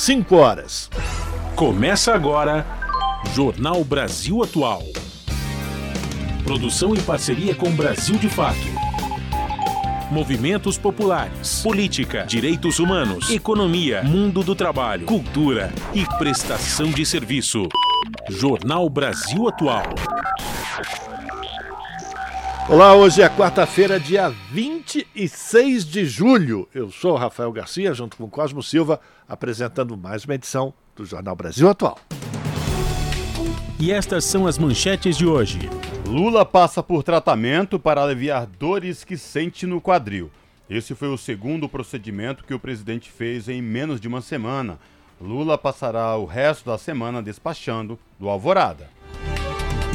5 horas. Começa agora Jornal Brasil Atual. Produção em parceria com Brasil de Fato. Movimentos populares, política, direitos humanos, economia, mundo do trabalho, cultura e prestação de serviço. Jornal Brasil Atual. Olá, hoje é quarta-feira, dia 26 de julho. Eu sou Rafael Garcia, junto com Cosmo Silva, apresentando mais uma edição do Jornal Brasil Atual. E estas são as manchetes de hoje. Lula passa por tratamento para aliviar dores que sente no quadril. Esse foi o segundo procedimento que o presidente fez em menos de uma semana. Lula passará o resto da semana despachando do Alvorada.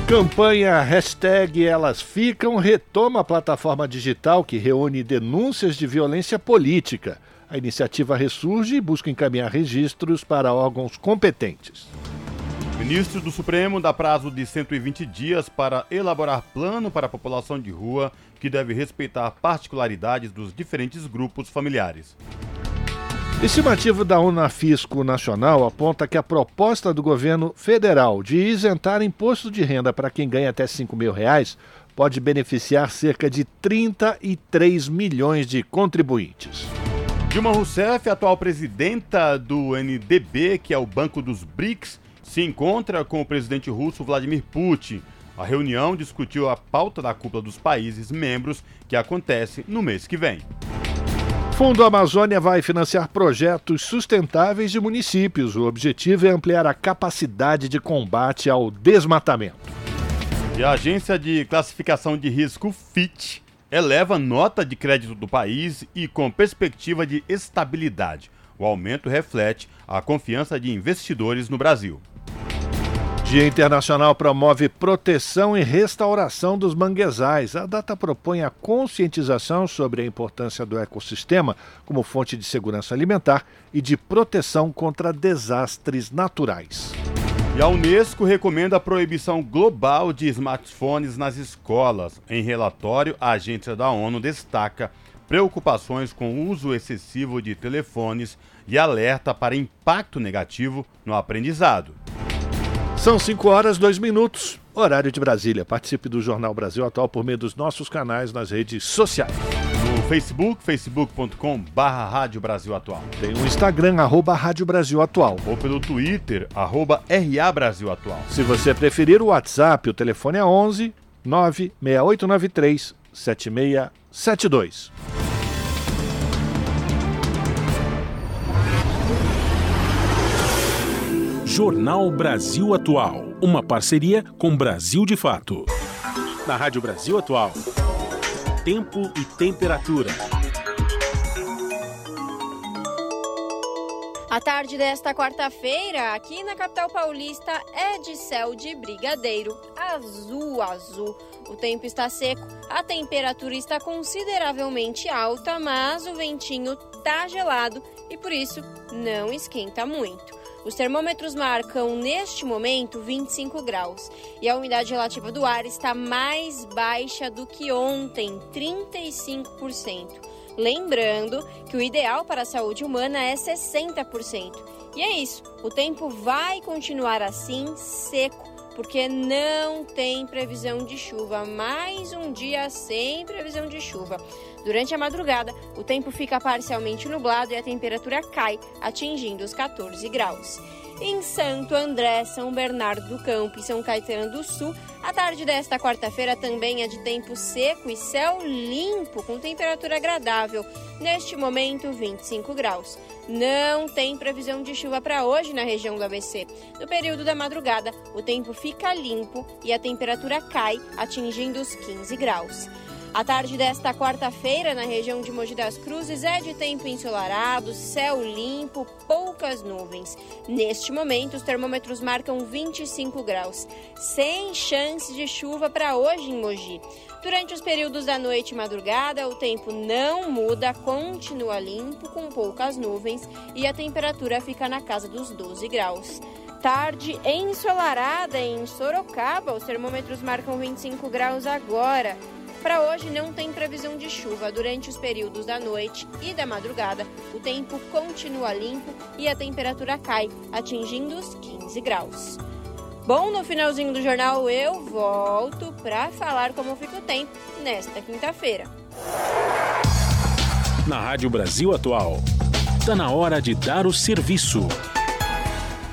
Campanha hashtag Elas Ficam retoma a plataforma digital que reúne denúncias de violência política. A iniciativa ressurge e busca encaminhar registros para órgãos competentes. Ministro do Supremo dá prazo de 120 dias para elaborar plano para a população de rua que deve respeitar particularidades dos diferentes grupos familiares. Estimativa da Unafisco Nacional aponta que a proposta do governo federal de isentar imposto de renda para quem ganha até 5 mil reais pode beneficiar cerca de 33 milhões de contribuintes. Dilma Rousseff, atual presidenta do NDB, que é o Banco dos BRICS, se encontra com o presidente russo Vladimir Putin. A reunião discutiu a pauta da cúpula dos países membros, que acontece no mês que vem. Fundo Amazônia vai financiar projetos sustentáveis de municípios. O objetivo é ampliar a capacidade de combate ao desmatamento. E a agência de classificação de risco FIT eleva nota de crédito do país e com perspectiva de estabilidade. O aumento reflete a confiança de investidores no Brasil. Dia Internacional promove proteção e restauração dos manguezais. A data propõe a conscientização sobre a importância do ecossistema como fonte de segurança alimentar e de proteção contra desastres naturais. E a Unesco recomenda a proibição global de smartphones nas escolas. Em relatório, a agência da ONU destaca preocupações com o uso excessivo de telefones e alerta para impacto negativo no aprendizado. São 5 horas 2 minutos, horário de Brasília. Participe do Jornal Brasil Atual por meio dos nossos canais nas redes sociais. No Facebook, facebook.com barra Rádio Brasil Atual. Tem o Instagram, arroba Rádio Brasil Atual. Ou pelo Twitter, arroba RA Brasil Atual. Se você preferir o WhatsApp, o telefone é 11 96893 7672. Jornal Brasil Atual, uma parceria com Brasil de Fato. Na Rádio Brasil Atual, tempo e temperatura. A tarde desta quarta-feira, aqui na capital paulista, é de céu de brigadeiro, azul, azul. O tempo está seco, a temperatura está consideravelmente alta, mas o ventinho tá gelado e por isso não esquenta muito. Os termômetros marcam neste momento 25 graus e a umidade relativa do ar está mais baixa do que ontem, 35%. Lembrando que o ideal para a saúde humana é 60%. E é isso, o tempo vai continuar assim, seco porque não tem previsão de chuva. Mais um dia sem previsão de chuva. Durante a madrugada, o tempo fica parcialmente nublado e a temperatura cai, atingindo os 14 graus. Em Santo André, São Bernardo do Campo e São Caetano do Sul, a tarde desta quarta-feira também é de tempo seco e céu limpo, com temperatura agradável. Neste momento, 25 graus. Não tem previsão de chuva para hoje na região do ABC. No período da madrugada, o tempo fica limpo e a temperatura cai, atingindo os 15 graus. A tarde desta quarta-feira, na região de Mogi das Cruzes, é de tempo ensolarado, céu limpo, poucas nuvens. Neste momento, os termômetros marcam 25 graus, sem chance de chuva para hoje em Mogi. Durante os períodos da noite e madrugada, o tempo não muda, continua limpo, com poucas nuvens e a temperatura fica na casa dos 12 graus tarde ensolarada em Sorocaba. Os termômetros marcam 25 graus agora. Para hoje não tem previsão de chuva durante os períodos da noite e da madrugada. O tempo continua limpo e a temperatura cai, atingindo os 15 graus. Bom, no finalzinho do jornal eu volto para falar como fica o tempo nesta quinta-feira. Na Rádio Brasil Atual, está na hora de dar o serviço.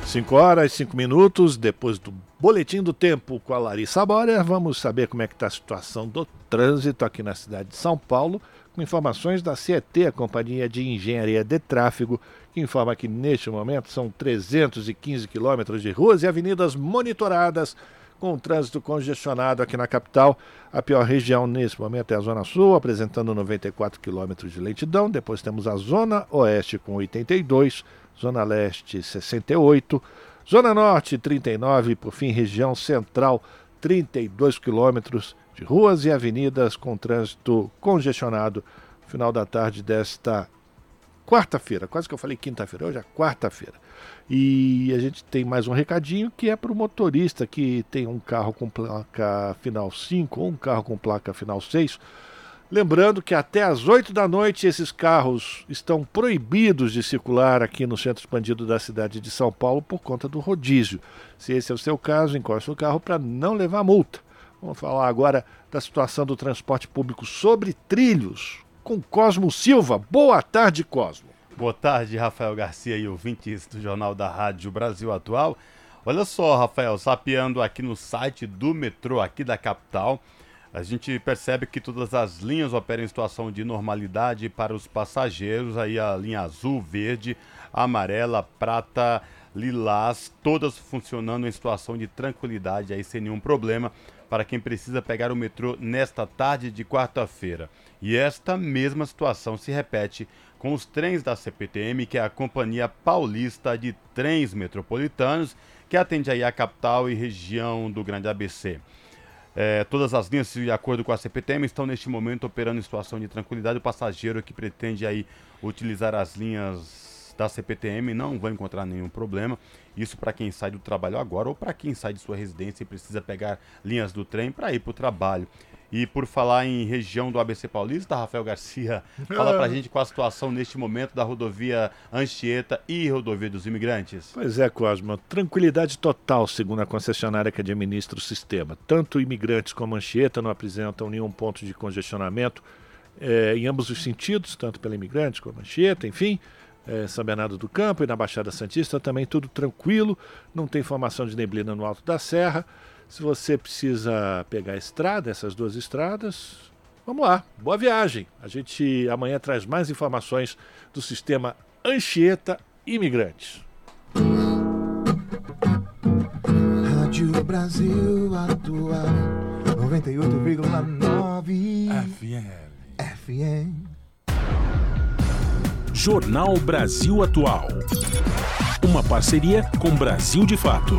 5 horas e 5 minutos, depois do Boletim do Tempo com a Larissa Borer, vamos saber como é que está a situação do trânsito aqui na cidade de São Paulo, com informações da CET, a Companhia de Engenharia de Tráfego, que informa que neste momento são 315 quilômetros de ruas e avenidas monitoradas com o trânsito congestionado aqui na capital. A pior região nesse momento é a Zona Sul, apresentando 94 quilômetros de lentidão. Depois temos a Zona Oeste com 82, Zona Leste 68, Zona Norte 39, por fim, região central 32 quilômetros de ruas e avenidas com trânsito congestionado final da tarde desta quarta-feira. Quase que eu falei quinta-feira, hoje é quarta-feira. E a gente tem mais um recadinho que é para o motorista que tem um carro com placa final 5 ou um carro com placa final 6. Lembrando que até às 8 da noite esses carros estão proibidos de circular aqui no centro expandido da cidade de São Paulo por conta do rodízio. Se esse é o seu caso, encoste o carro para não levar multa. Vamos falar agora da situação do transporte público sobre trilhos com Cosmo Silva. Boa tarde, Cosmo. Boa tarde, Rafael Garcia e ouvintes do Jornal da Rádio Brasil Atual. Olha só, Rafael, sapeando aqui no site do metrô aqui da capital, a gente percebe que todas as linhas operam em situação de normalidade para os passageiros, aí a linha azul, verde, amarela, prata, lilás, todas funcionando em situação de tranquilidade aí sem nenhum problema para quem precisa pegar o metrô nesta tarde de quarta-feira. E esta mesma situação se repete com os trens da CPTM, que é a Companhia Paulista de Trens Metropolitanos, que atende aí a capital e região do Grande ABC. É, todas as linhas, de acordo com a CPTM, estão neste momento operando em situação de tranquilidade. O passageiro que pretende aí utilizar as linhas da CPTM não vai encontrar nenhum problema. Isso para quem sai do trabalho agora ou para quem sai de sua residência e precisa pegar linhas do trem para ir para o trabalho. E por falar em região do ABC Paulista, Rafael Garcia, fala para a gente qual a situação neste momento da rodovia Anchieta e rodovia dos imigrantes. Pois é, Cosmo, tranquilidade total, segundo a concessionária que administra o sistema. Tanto imigrantes como Anchieta não apresentam nenhum ponto de congestionamento é, em ambos os sentidos, tanto pela imigrantes como Anchieta, enfim é, São Bernardo do Campo e na Baixada Santista também tudo tranquilo, não tem formação de neblina no alto da serra. Se você precisa pegar a estrada, essas duas estradas, vamos lá, boa viagem. A gente amanhã traz mais informações do sistema Anchieta Imigrantes. Rádio Brasil Atual 98,9 FM. FM. Jornal Brasil Atual. Uma parceria com Brasil de Fato.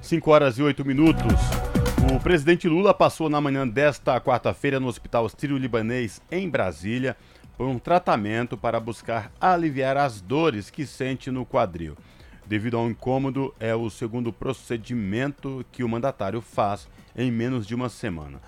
5 horas e 8 minutos. O presidente Lula passou na manhã desta quarta-feira no Hospital Sírio-Libanês, em Brasília, por um tratamento para buscar aliviar as dores que sente no quadril. Devido ao incômodo, é o segundo procedimento que o mandatário faz em menos de uma semana.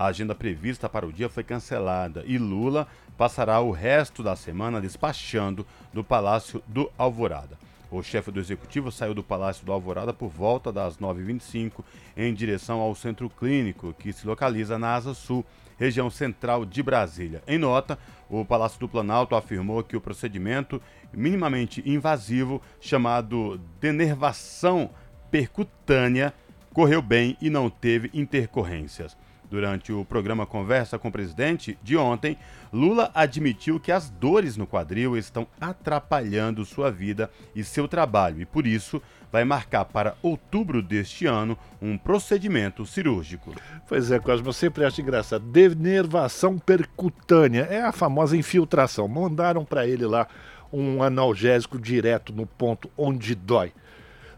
A agenda prevista para o dia foi cancelada e Lula passará o resto da semana despachando do Palácio do Alvorada. O chefe do executivo saiu do Palácio do Alvorada por volta das 9h25 em direção ao centro clínico, que se localiza na Asa Sul, região central de Brasília. Em nota, o Palácio do Planalto afirmou que o procedimento minimamente invasivo, chamado denervação percutânea, correu bem e não teve intercorrências. Durante o programa Conversa com o Presidente de ontem, Lula admitiu que as dores no quadril estão atrapalhando sua vida e seu trabalho e, por isso, vai marcar para outubro deste ano um procedimento cirúrgico. Pois é, Cosmo, eu sempre acho engraçado. Denervação percutânea é a famosa infiltração. Mandaram para ele lá um analgésico direto no ponto onde dói.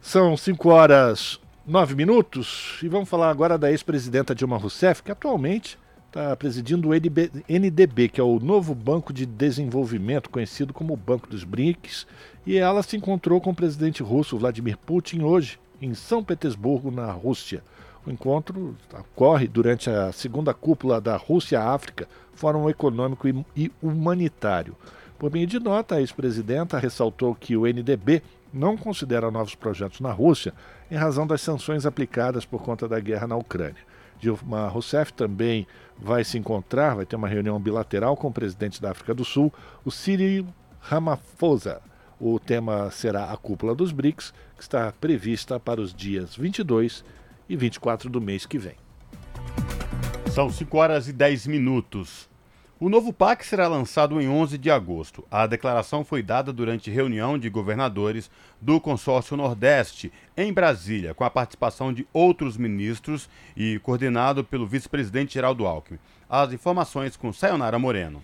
São 5 horas nove minutos e vamos falar agora da ex-presidenta Dilma Rousseff, que atualmente está presidindo o NDB, que é o novo Banco de Desenvolvimento, conhecido como Banco dos BRICS, e ela se encontrou com o presidente russo Vladimir Putin hoje, em São Petersburgo, na Rússia. O encontro ocorre durante a segunda cúpula da Rússia-África, Fórum Econômico e Humanitário. Por meio de nota, a ex-presidenta ressaltou que o NDB não considera novos projetos na Rússia em razão das sanções aplicadas por conta da guerra na Ucrânia. Dilma Rousseff também vai se encontrar, vai ter uma reunião bilateral com o presidente da África do Sul, o Cyril Ramaphosa. O tema será a cúpula dos BRICS, que está prevista para os dias 22 e 24 do mês que vem. São 5 horas e 10 minutos. O novo PAC será lançado em 11 de agosto. A declaração foi dada durante reunião de governadores do Consórcio Nordeste, em Brasília, com a participação de outros ministros e coordenado pelo vice-presidente Geraldo Alckmin. As informações com Sayonara Moreno.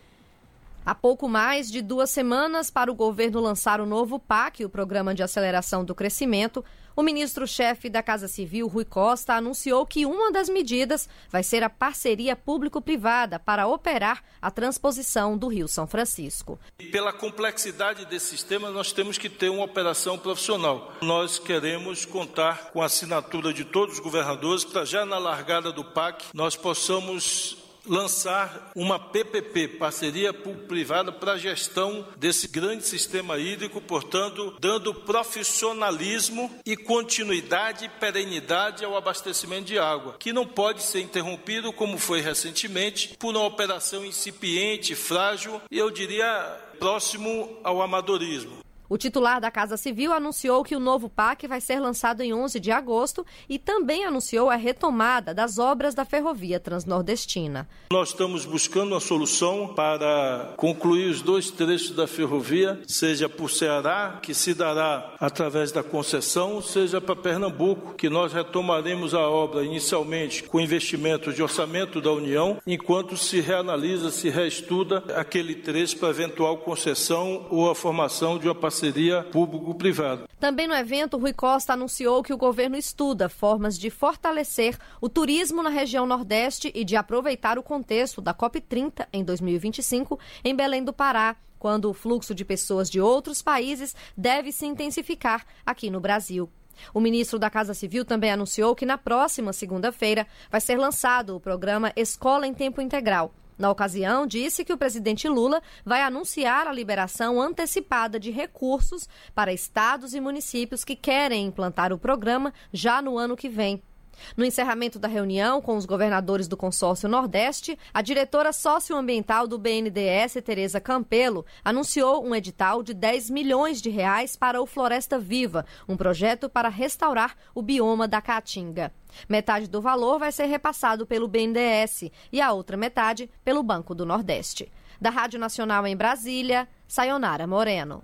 Há pouco mais de duas semanas para o governo lançar o novo PAC, o Programa de Aceleração do Crescimento, o ministro-chefe da Casa Civil, Rui Costa, anunciou que uma das medidas vai ser a parceria público-privada para operar a transposição do Rio São Francisco. Pela complexidade desse sistema, nós temos que ter uma operação profissional. Nós queremos contar com a assinatura de todos os governadores para já na largada do PAC nós possamos lançar uma PPP, parceria público-privada, para a gestão desse grande sistema hídrico, portanto, dando profissionalismo e continuidade e perenidade ao abastecimento de água, que não pode ser interrompido, como foi recentemente, por uma operação incipiente, frágil e eu diria próximo ao amadorismo. O titular da Casa Civil anunciou que o novo PAC vai ser lançado em 11 de agosto e também anunciou a retomada das obras da ferrovia transnordestina. Nós estamos buscando uma solução para concluir os dois trechos da ferrovia, seja por Ceará, que se dará através da concessão, seja para Pernambuco, que nós retomaremos a obra inicialmente com investimentos de orçamento da União, enquanto se reanalisa, se reestuda aquele trecho para eventual concessão ou a formação de uma parceria parceria público-privada. Também no evento, Rui Costa anunciou que o governo estuda formas de fortalecer o turismo na região Nordeste e de aproveitar o contexto da COP30 em 2025 em Belém do Pará quando o fluxo de pessoas de outros países deve se intensificar aqui no Brasil. O ministro da Casa Civil também anunciou que na próxima segunda-feira vai ser lançado o programa Escola em Tempo Integral, na ocasião, disse que o presidente Lula vai anunciar a liberação antecipada de recursos para estados e municípios que querem implantar o programa já no ano que vem. No encerramento da reunião com os governadores do consórcio Nordeste, a diretora socioambiental do BNDES, Tereza Campelo, anunciou um edital de 10 milhões de reais para o Floresta Viva, um projeto para restaurar o bioma da Caatinga. Metade do valor vai ser repassado pelo BNDES e a outra metade pelo Banco do Nordeste. Da Rádio Nacional em Brasília, Sayonara Moreno.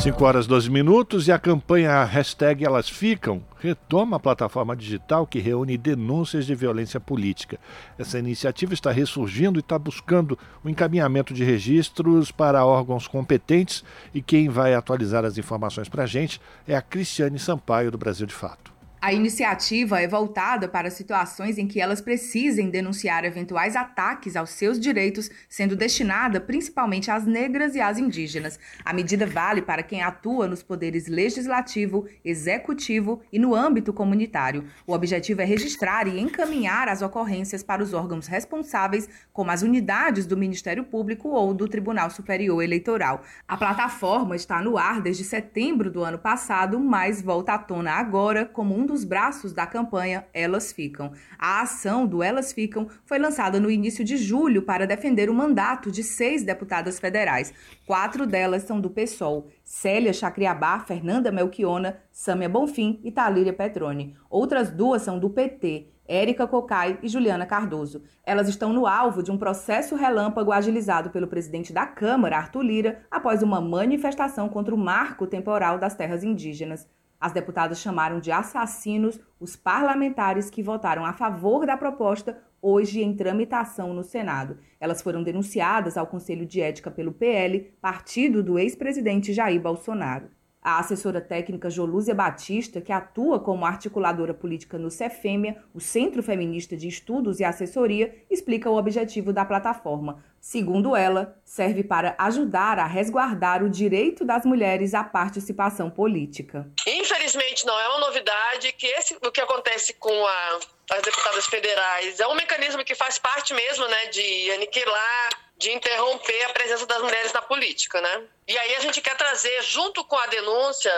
5 horas 12 minutos e a campanha hashtag Elas Ficam retoma a plataforma digital que reúne denúncias de violência política. Essa iniciativa está ressurgindo e está buscando o encaminhamento de registros para órgãos competentes e quem vai atualizar as informações para a gente é a Cristiane Sampaio do Brasil de Fato. A iniciativa é voltada para situações em que elas precisem denunciar eventuais ataques aos seus direitos, sendo destinada principalmente às negras e às indígenas. A medida vale para quem atua nos poderes legislativo, executivo e no âmbito comunitário. O objetivo é registrar e encaminhar as ocorrências para os órgãos responsáveis, como as unidades do Ministério Público ou do Tribunal Superior Eleitoral. A plataforma está no ar desde setembro do ano passado, mas volta à tona agora como um dos braços da campanha Elas Ficam. A ação do Elas Ficam foi lançada no início de julho para defender o mandato de seis deputadas federais. Quatro delas são do PSOL: Célia Chacriabá, Fernanda Melchiona, Sâmia Bonfim e Talíria Petroni. Outras duas são do PT. Érica Cocai e Juliana Cardoso. Elas estão no alvo de um processo relâmpago agilizado pelo presidente da Câmara, Arthur Lira, após uma manifestação contra o marco temporal das terras indígenas. As deputadas chamaram de assassinos os parlamentares que votaram a favor da proposta hoje em tramitação no Senado. Elas foram denunciadas ao Conselho de Ética pelo PL, partido do ex-presidente Jair Bolsonaro. A assessora técnica Jolúzia Batista, que atua como articuladora política no Cefêmia, o Centro Feminista de Estudos e Assessoria, explica o objetivo da plataforma. Segundo ela, serve para ajudar a resguardar o direito das mulheres à participação política. Infelizmente, não é uma novidade que esse, o que acontece com a, as deputadas federais é um mecanismo que faz parte mesmo né, de aniquilar de interromper a presença das mulheres na política, né? E aí a gente quer trazer, junto com a denúncia,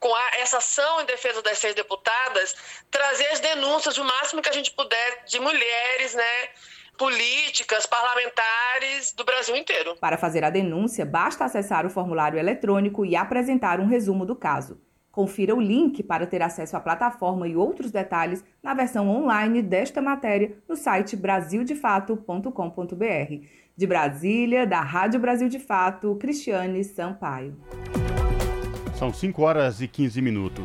com a, essa ação em defesa das seis deputadas, trazer as denúncias o máximo que a gente puder de mulheres, né? políticas, parlamentares do Brasil inteiro. Para fazer a denúncia, basta acessar o formulário eletrônico e apresentar um resumo do caso. Confira o link para ter acesso à plataforma e outros detalhes na versão online desta matéria no site brasildefato.com.br. De Brasília, da Rádio Brasil de Fato, Cristiane Sampaio. São 5 horas e 15 minutos.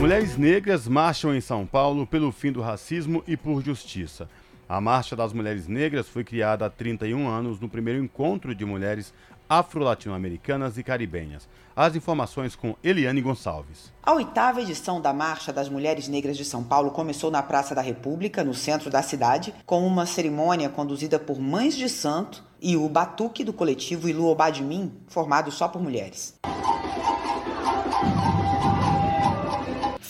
Mulheres negras marcham em São Paulo pelo fim do racismo e por justiça. A Marcha das Mulheres Negras foi criada há 31 anos no primeiro encontro de mulheres afro-latino-americanas e caribenhas. As informações com Eliane Gonçalves. A oitava edição da Marcha das Mulheres Negras de São Paulo começou na Praça da República, no centro da cidade, com uma cerimônia conduzida por mães de santo e o batuque do coletivo Ilu Obadimim, formado só por mulheres.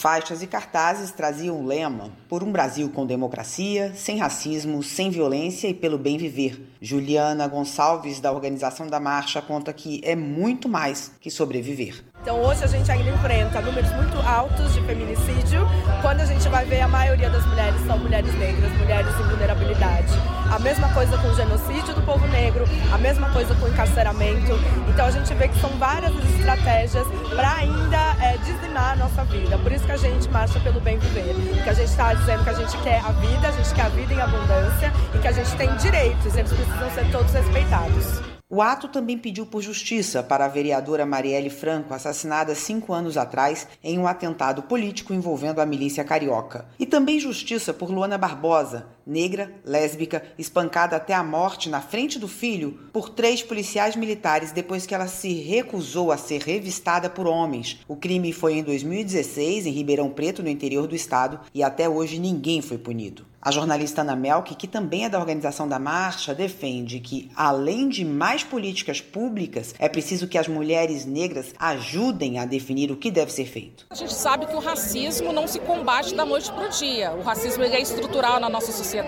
Faixas e cartazes traziam o lema Por um Brasil com democracia, sem racismo, sem violência e pelo bem viver. Juliana Gonçalves, da organização da marcha, conta que é muito mais que sobreviver. Então hoje a gente ainda enfrenta números muito altos de feminicídio, quando a gente vai ver a maioria das mulheres são mulheres negras, mulheres em vulnerabilidade. A mesma coisa com o genocídio do povo negro, a mesma coisa com o encarceramento. Então a gente vê que são várias estratégias para ainda é, dizimar a nossa vida. Por isso que a gente marcha pelo bem viver. Que a gente está dizendo que a gente quer a vida, a gente quer a vida em abundância e que a gente tem direitos, eles precisam ser todos respeitados. O ato também pediu por justiça para a vereadora Marielle Franco, assassinada cinco anos atrás em um atentado político envolvendo a milícia carioca. E também justiça por Luana Barbosa, negra, lésbica, espancada até a morte na frente do filho por três policiais militares depois que ela se recusou a ser revistada por homens. O crime foi em 2016, em Ribeirão Preto, no interior do estado, e até hoje ninguém foi punido. A jornalista Ana Melk, que também é da organização da marcha, defende que, além de mais políticas públicas, é preciso que as mulheres negras ajudem a definir o que deve ser feito. A gente sabe que o racismo não se combate da noite para o dia. O racismo é estrutural na nossa sociedade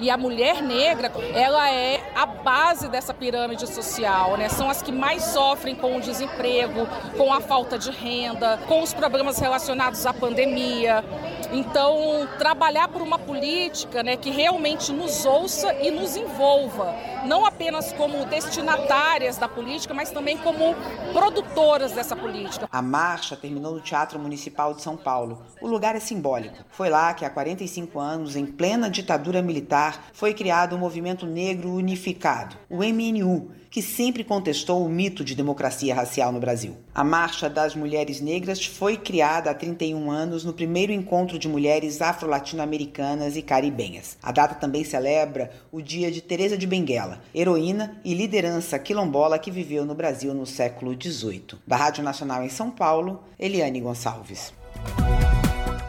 e a mulher negra, ela é a base dessa pirâmide social, né? São as que mais sofrem com o desemprego, com a falta de renda, com os problemas relacionados à pandemia. Então, trabalhar por uma política né, que realmente nos ouça e nos envolva, não apenas como destinatárias da política, mas também como produtoras dessa política. A marcha terminou no Teatro Municipal de São Paulo. O lugar é simbólico. Foi lá que há 45 anos, em plena ditadura militar, foi criado o Movimento Negro Unificado, o MNU, que sempre contestou o mito de democracia racial no Brasil. A Marcha das Mulheres Negras foi criada há 31 anos no primeiro encontro de mulheres afro-latino-americanas e caribenhas. A data também celebra o dia de Teresa de Benguela, heroína e liderança quilombola que viveu no Brasil no século XVIII. Da Rádio Nacional em São Paulo, Eliane Gonçalves.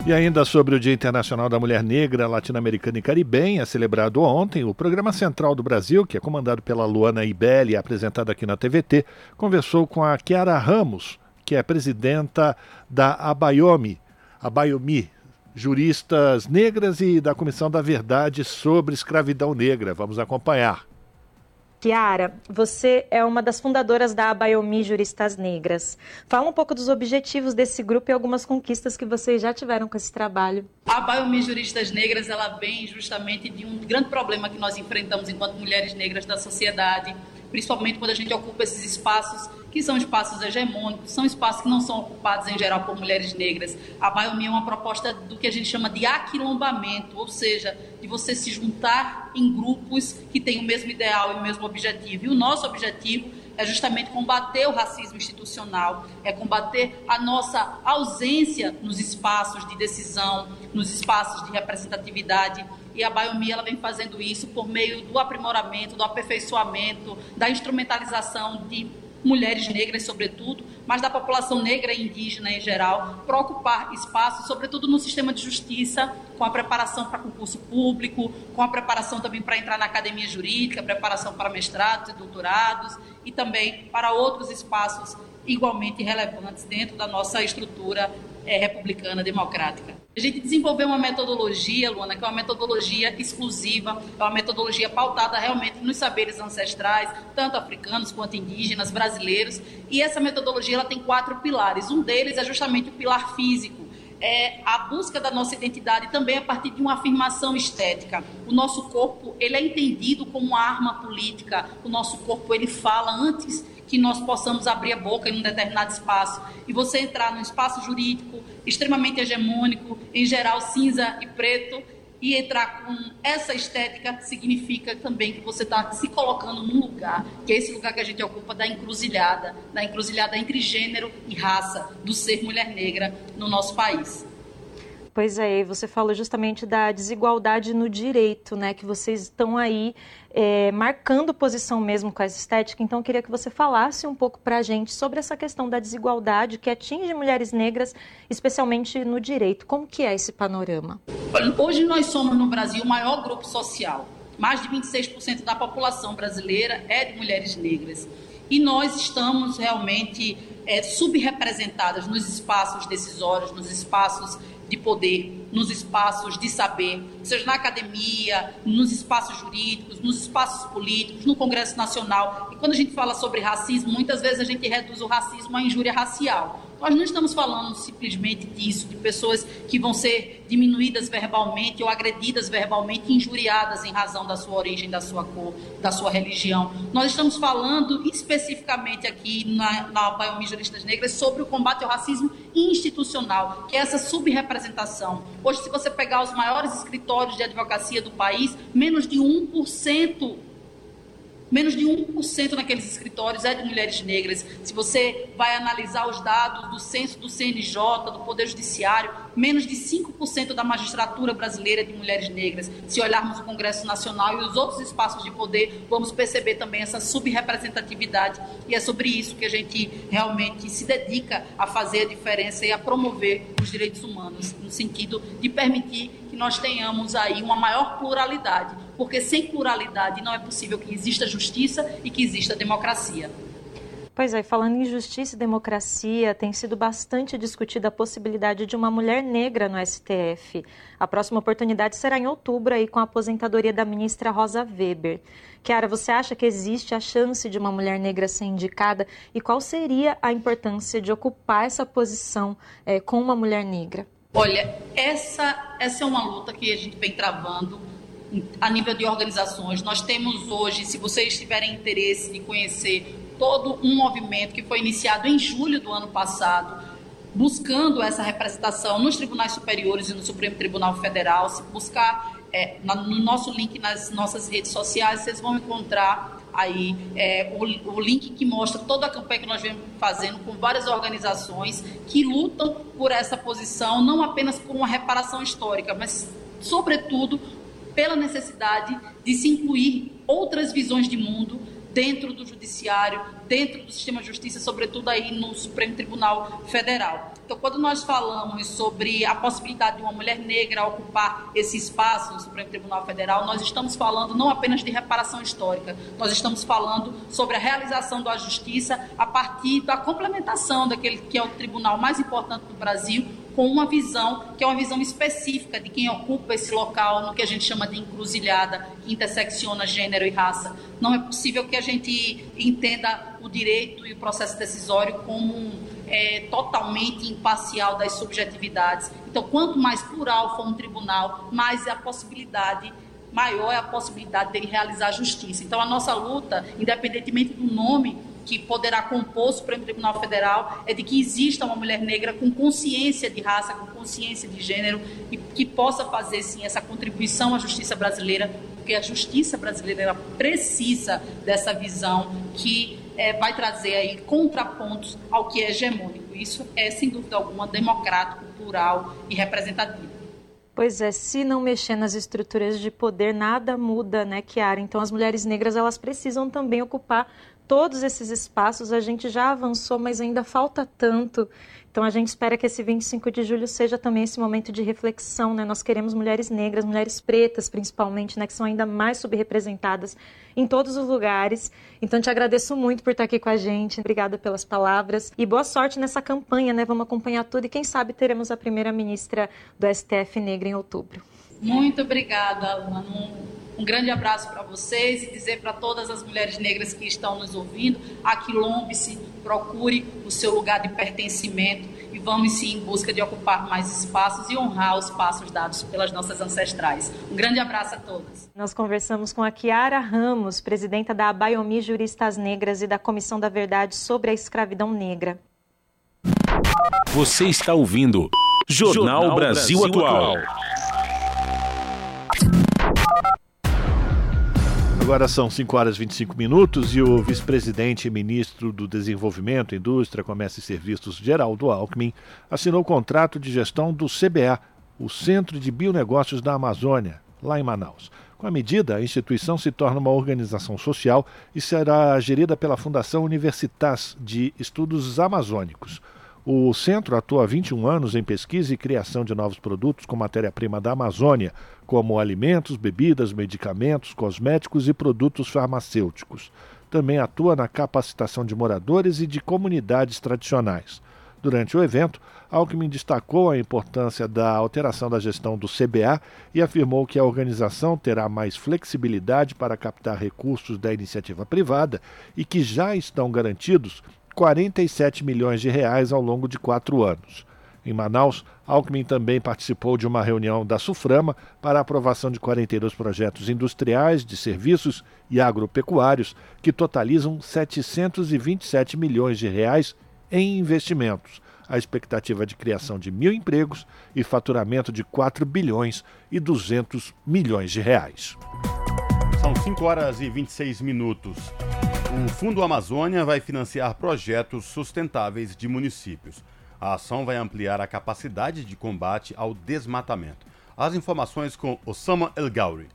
E ainda sobre o Dia Internacional da Mulher Negra, Latino-Americana e Caribenha, celebrado ontem, o Programa Central do Brasil, que é comandado pela Luana Ibelli apresentado aqui na TVT, conversou com a Kiara Ramos, que é presidenta da Abayomi, Abayomi, juristas negras e da Comissão da Verdade sobre Escravidão Negra. Vamos acompanhar. Kiara, você é uma das fundadoras da Abayomi Juristas Negras. Fala um pouco dos objetivos desse grupo e algumas conquistas que vocês já tiveram com esse trabalho. A Abayomi Juristas Negras, ela vem justamente de um grande problema que nós enfrentamos enquanto mulheres negras da sociedade, principalmente quando a gente ocupa esses espaços que são espaços hegemônicos, são espaços que não são ocupados em geral por mulheres negras. A Biomi é uma proposta do que a gente chama de aquilombamento, ou seja, de você se juntar em grupos que têm o mesmo ideal e o mesmo objetivo. E o nosso objetivo é justamente combater o racismo institucional, é combater a nossa ausência nos espaços de decisão, nos espaços de representatividade. E a Biomi ela vem fazendo isso por meio do aprimoramento, do aperfeiçoamento, da instrumentalização de mulheres negras, sobretudo, mas da população negra e indígena em geral, para ocupar espaço, sobretudo no sistema de justiça, com a preparação para concurso público, com a preparação também para entrar na academia jurídica, preparação para mestrados e doutorados, e também para outros espaços igualmente relevantes dentro da nossa estrutura é, republicana democrática. A gente desenvolveu uma metodologia, Luana, que é uma metodologia exclusiva, é uma metodologia pautada realmente nos saberes ancestrais, tanto africanos quanto indígenas, brasileiros, e essa metodologia ela tem quatro pilares. Um deles é justamente o pilar físico, é a busca da nossa identidade também a partir de uma afirmação estética. O nosso corpo ele é entendido como uma arma política. O nosso corpo ele fala antes que nós possamos abrir a boca em um determinado espaço. E você entrar num espaço jurídico extremamente hegemônico, em geral cinza e preto, e entrar com essa estética significa também que você está se colocando num lugar, que é esse lugar que a gente ocupa da encruzilhada, da encruzilhada entre gênero e raça, do ser mulher negra no nosso país. Pois é, você falou justamente da desigualdade no direito, né? Que vocês estão aí é, marcando posição mesmo com essa estética. Então, eu queria que você falasse um pouco para a gente sobre essa questão da desigualdade que atinge mulheres negras, especialmente no direito. Como que é esse panorama? Hoje nós somos no Brasil o maior grupo social. Mais de 26% da população brasileira é de mulheres negras. E nós estamos realmente é, subrepresentadas nos espaços decisórios, nos espaços de poder, nos espaços de saber, seja na academia, nos espaços jurídicos, nos espaços políticos, no Congresso Nacional. E quando a gente fala sobre racismo, muitas vezes a gente reduz o racismo à injúria racial. Nós não estamos falando simplesmente disso, de pessoas que vão ser diminuídas verbalmente ou agredidas verbalmente, injuriadas em razão da sua origem, da sua cor, da sua religião. Nós estamos falando especificamente aqui na, na Biomi Juristas Negras sobre o combate ao racismo institucional, que é essa subrepresentação. Hoje, se você pegar os maiores escritórios de advocacia do país, menos de 1% Menos de 1% naqueles escritórios é de mulheres negras. Se você vai analisar os dados do censo do CNJ, do Poder Judiciário, menos de 5% da magistratura brasileira é de mulheres negras. Se olharmos o Congresso Nacional e os outros espaços de poder, vamos perceber também essa subrepresentatividade. E é sobre isso que a gente realmente se dedica a fazer a diferença e a promover os direitos humanos, no sentido de permitir que nós tenhamos aí uma maior pluralidade porque sem pluralidade não é possível que exista justiça e que exista democracia. Pois é, falando em justiça e democracia, tem sido bastante discutida a possibilidade de uma mulher negra no STF. A próxima oportunidade será em outubro, aí, com a aposentadoria da ministra Rosa Weber. Kiara, você acha que existe a chance de uma mulher negra ser indicada? E qual seria a importância de ocupar essa posição é, com uma mulher negra? Olha, essa, essa é uma luta que a gente vem travando a nível de organizações. Nós temos hoje, se vocês tiverem interesse de conhecer todo um movimento que foi iniciado em julho do ano passado, buscando essa representação nos tribunais superiores e no Supremo Tribunal Federal. Se buscar é, no nosso link nas nossas redes sociais, vocês vão encontrar aí é, o, o, link que mostra toda a campanha que nós vemos fazendo com várias organizações que lutam por essa posição, não apenas por uma reparação histórica, mas sobretudo pela necessidade de se incluir outras visões de mundo dentro do judiciário, dentro do sistema de justiça, sobretudo aí no Supremo Tribunal Federal. Então, quando nós falamos sobre a possibilidade de uma mulher negra ocupar esse espaço no Supremo Tribunal Federal, nós estamos falando não apenas de reparação histórica, nós estamos falando sobre a realização da justiça a partir da complementação daquele que é o tribunal mais importante do Brasil, com uma visão que é uma visão específica de quem ocupa esse local no que a gente chama de encruzilhada, que intersecciona gênero e raça. Não é possível que a gente entenda o direito e o processo decisório como é, totalmente imparcial das subjetividades. Então, quanto mais plural for um tribunal, mais é a possibilidade maior é a possibilidade dele realizar justiça. Então, a nossa luta, independentemente do nome que poderá compor o Supremo Tribunal Federal é de que exista uma mulher negra com consciência de raça, com consciência de gênero e que possa fazer sim essa contribuição à justiça brasileira, porque a justiça brasileira precisa dessa visão que é, vai trazer aí contrapontos ao que é hegemônico. Isso é sem dúvida alguma democrático, plural e representativo. Pois é, se não mexer nas estruturas de poder, nada muda, né, Kiara? Então, as mulheres negras, elas precisam também ocupar todos esses espaços a gente já avançou, mas ainda falta tanto. Então a gente espera que esse 25 de julho seja também esse momento de reflexão, né? Nós queremos mulheres negras, mulheres pretas principalmente, né, que são ainda mais subrepresentadas em todos os lugares. Então te agradeço muito por estar aqui com a gente. Obrigada pelas palavras e boa sorte nessa campanha, né? Vamos acompanhar tudo e quem sabe teremos a primeira ministra do STF negra em outubro. Muito obrigada, Luana. Um, grande abraço para vocês e dizer para todas as mulheres negras que estão nos ouvindo, aquilombe-se, procure o seu lugar de pertencimento e vamos sim em busca de ocupar mais espaços e honrar os passos dados pelas nossas ancestrais. Um grande abraço a todas. Nós conversamos com a Kiara Ramos, presidenta da Abaiomi Juristas Negras e da Comissão da Verdade sobre a Escravidão Negra. Você está ouvindo Jornal, Jornal Brasil, Brasil, Atual. Atual. Agora são 5 horas e 25 minutos e o vice-presidente e ministro do Desenvolvimento, Indústria, Comércio e Serviços, Geraldo Alckmin, assinou o contrato de gestão do CBA, o Centro de Bionegócios da Amazônia, lá em Manaus. Com a medida, a instituição se torna uma organização social e será gerida pela Fundação Universitas de Estudos Amazônicos. O centro atua há 21 anos em pesquisa e criação de novos produtos com matéria-prima da Amazônia, como alimentos, bebidas, medicamentos, cosméticos e produtos farmacêuticos. Também atua na capacitação de moradores e de comunidades tradicionais. Durante o evento, Alckmin destacou a importância da alteração da gestão do CBA e afirmou que a organização terá mais flexibilidade para captar recursos da iniciativa privada e que já estão garantidos 47 milhões de reais ao longo de quatro anos. Em Manaus, Alckmin também participou de uma reunião da Suframa para a aprovação de 42 projetos industriais, de serviços e agropecuários que totalizam 727 milhões de reais em investimentos. A expectativa de criação de mil empregos e faturamento de 4 bilhões e 200 milhões de reais. São 5 horas e 26 minutos. O Fundo Amazônia vai financiar projetos sustentáveis de municípios. A ação vai ampliar a capacidade de combate ao desmatamento. As informações com Osama El Gauri.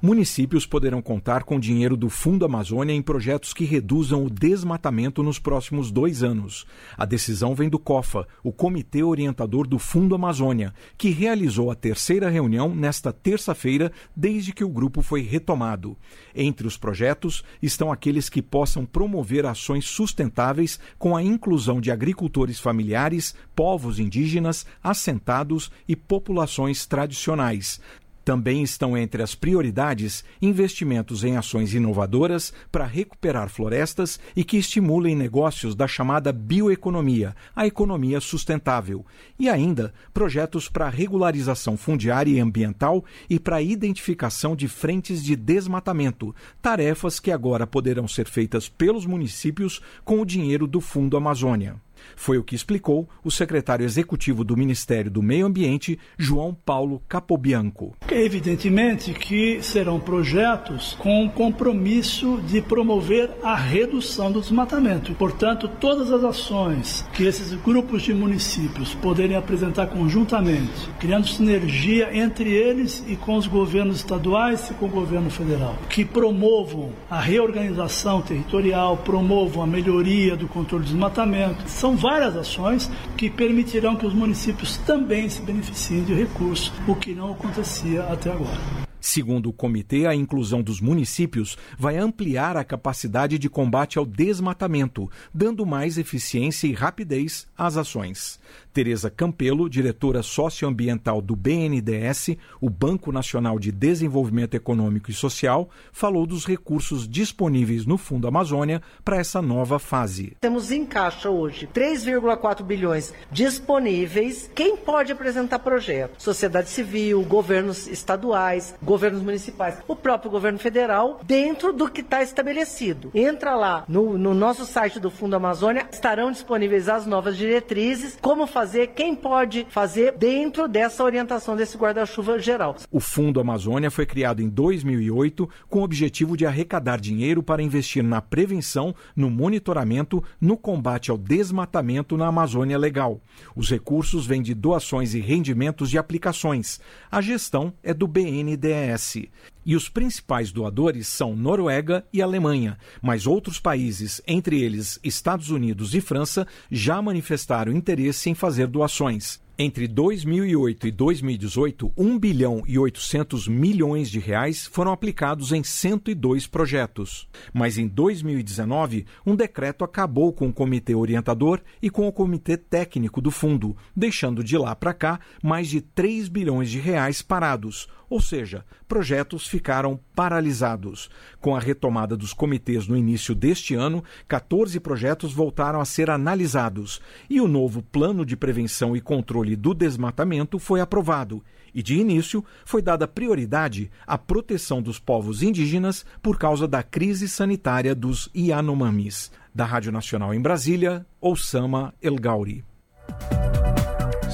Municípios poderão contar com dinheiro do Fundo Amazônia em projetos que reduzam o desmatamento nos próximos dois anos. A decisão vem do COFA, o Comitê Orientador do Fundo Amazônia, que realizou a terceira reunião nesta terça-feira desde que o grupo foi retomado. Entre os projetos estão aqueles que possam promover ações sustentáveis com a inclusão de agricultores familiares, povos indígenas, assentados e populações tradicionais também estão entre as prioridades investimentos em ações inovadoras para recuperar florestas e que estimulem negócios da chamada bioeconomia, a economia sustentável, e ainda projetos para regularização fundiária e ambiental e para identificação de frentes de desmatamento, tarefas que agora poderão ser feitas pelos municípios com o dinheiro do Fundo Amazônia. Foi o que explicou o secretário executivo do Ministério do Meio Ambiente, João Paulo Capobianco. Evidentemente que serão projetos com compromisso de promover a redução do desmatamento. Portanto, todas as ações que esses grupos de municípios poderem apresentar conjuntamente, criando sinergia entre eles e com os governos estaduais e com o governo federal, que promovam a reorganização territorial, promovam a melhoria do controle do desmatamento, são várias ações que permitirão que os municípios também se beneficiem de recursos, o que não acontecia até agora. Segundo o comitê, a inclusão dos municípios vai ampliar a capacidade de combate ao desmatamento, dando mais eficiência e rapidez às ações. Tereza Campelo, diretora socioambiental do BNDES, o Banco Nacional de Desenvolvimento Econômico e Social, falou dos recursos disponíveis no Fundo Amazônia para essa nova fase. Temos em caixa hoje 3,4 bilhões disponíveis. Quem pode apresentar projeto? Sociedade civil, governos estaduais, governos municipais, o próprio governo federal, dentro do que está estabelecido. Entra lá no, no nosso site do Fundo Amazônia, estarão disponíveis as novas diretrizes, como fazer fazer, quem pode fazer dentro dessa orientação desse guarda-chuva geral. O Fundo Amazônia foi criado em 2008 com o objetivo de arrecadar dinheiro para investir na prevenção, no monitoramento, no combate ao desmatamento na Amazônia Legal. Os recursos vêm de doações e rendimentos de aplicações. A gestão é do BNDES E os principais doadores são Noruega e Alemanha, mas outros países, entre eles Estados Unidos e França, já manifestaram interesse em fazer doações. Entre 2008 e 2018, 1 bilhão e 800 milhões de reais foram aplicados em 102 projetos. Mas em 2019, um decreto acabou com o comitê orientador e com o comitê técnico do fundo, deixando de lá para cá mais de 3 bilhões de reais parados, ou seja, projetos ficaram paralisados. Com a retomada dos comitês no início deste ano, 14 projetos voltaram a ser analisados e o novo Plano de Prevenção e Controle do Desmatamento foi aprovado. E de início foi dada prioridade à proteção dos povos indígenas por causa da crise sanitária dos Yanomamis. Da Rádio Nacional em Brasília, Osama El Gauri.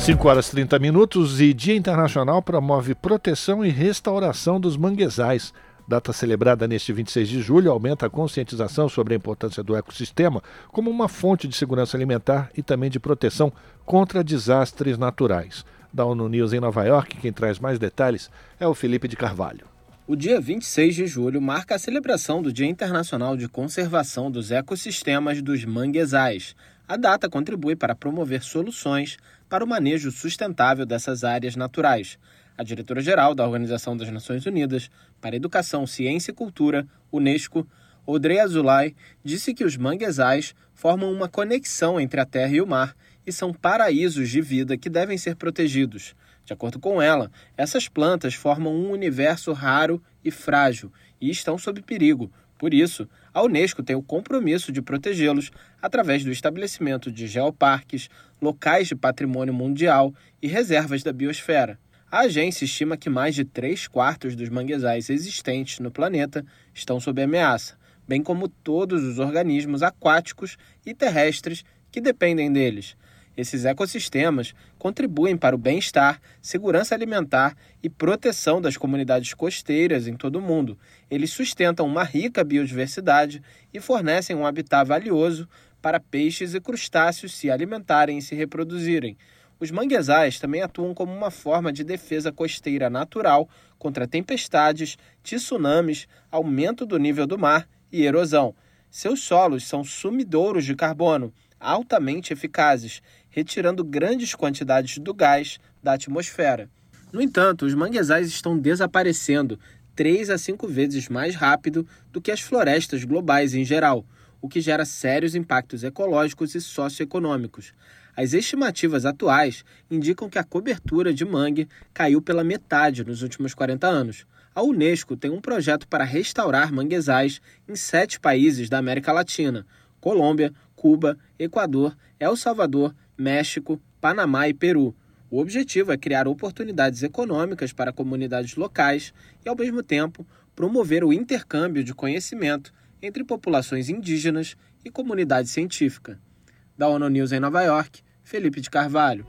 5 horas e 30 minutos e Dia Internacional promove proteção e restauração dos manguezais. Data celebrada neste 26 de julho aumenta a conscientização sobre a importância do ecossistema como uma fonte de segurança alimentar e também de proteção contra desastres naturais. Da ONU News em Nova York, quem traz mais detalhes é o Felipe de Carvalho. O dia 26 de julho marca a celebração do Dia Internacional de Conservação dos Ecossistemas dos Manguezais. A data contribui para promover soluções para o manejo sustentável dessas áreas naturais. A diretora-geral da Organização das Nações Unidas para Educação, Ciência e Cultura, Unesco, Audrey Azoulay, disse que os manguezais formam uma conexão entre a terra e o mar e são paraísos de vida que devem ser protegidos. De acordo com ela, essas plantas formam um universo raro e frágil e estão sob perigo. Por isso, a Unesco tem o compromisso de protegê-los através do estabelecimento de geoparques, locais de patrimônio mundial e reservas da biosfera. A agência estima que mais de 3 quartos dos manguezais existentes no planeta estão sob ameaça, bem como todos os organismos aquáticos e terrestres que dependem deles. Esses ecossistemas contribuem para o bem-estar, segurança alimentar e proteção das comunidades costeiras em todo o mundo. Eles sustentam uma rica biodiversidade e fornecem um habitat valioso para peixes e crustáceos se alimentarem e se reproduzirem. Os manguezais também atuam como uma forma de defesa costeira natural contra tempestades, tsunamis, aumento do nível do mar e erosão. Seus solos são sumidouros de carbono, altamente eficazes, retirando grandes quantidades do gás da atmosfera. No entanto, os manguezais estão desaparecendo três a cinco vezes mais rápido do que as florestas globais em geral, o que gera sérios impactos ecológicos e socioeconômicos. As estimativas atuais indicam que a cobertura de mangue caiu pela metade nos últimos 40 anos. A Unesco tem um projeto para restaurar manguezais em sete países da América Latina: Colômbia, Cuba, Equador, El Salvador, México, Panamá e Peru. O objetivo é criar oportunidades econômicas para comunidades locais e, ao mesmo tempo, promover o intercâmbio de conhecimento entre populações indígenas e comunidade científica. Da ONU News em Nova York, Felipe de Carvalho.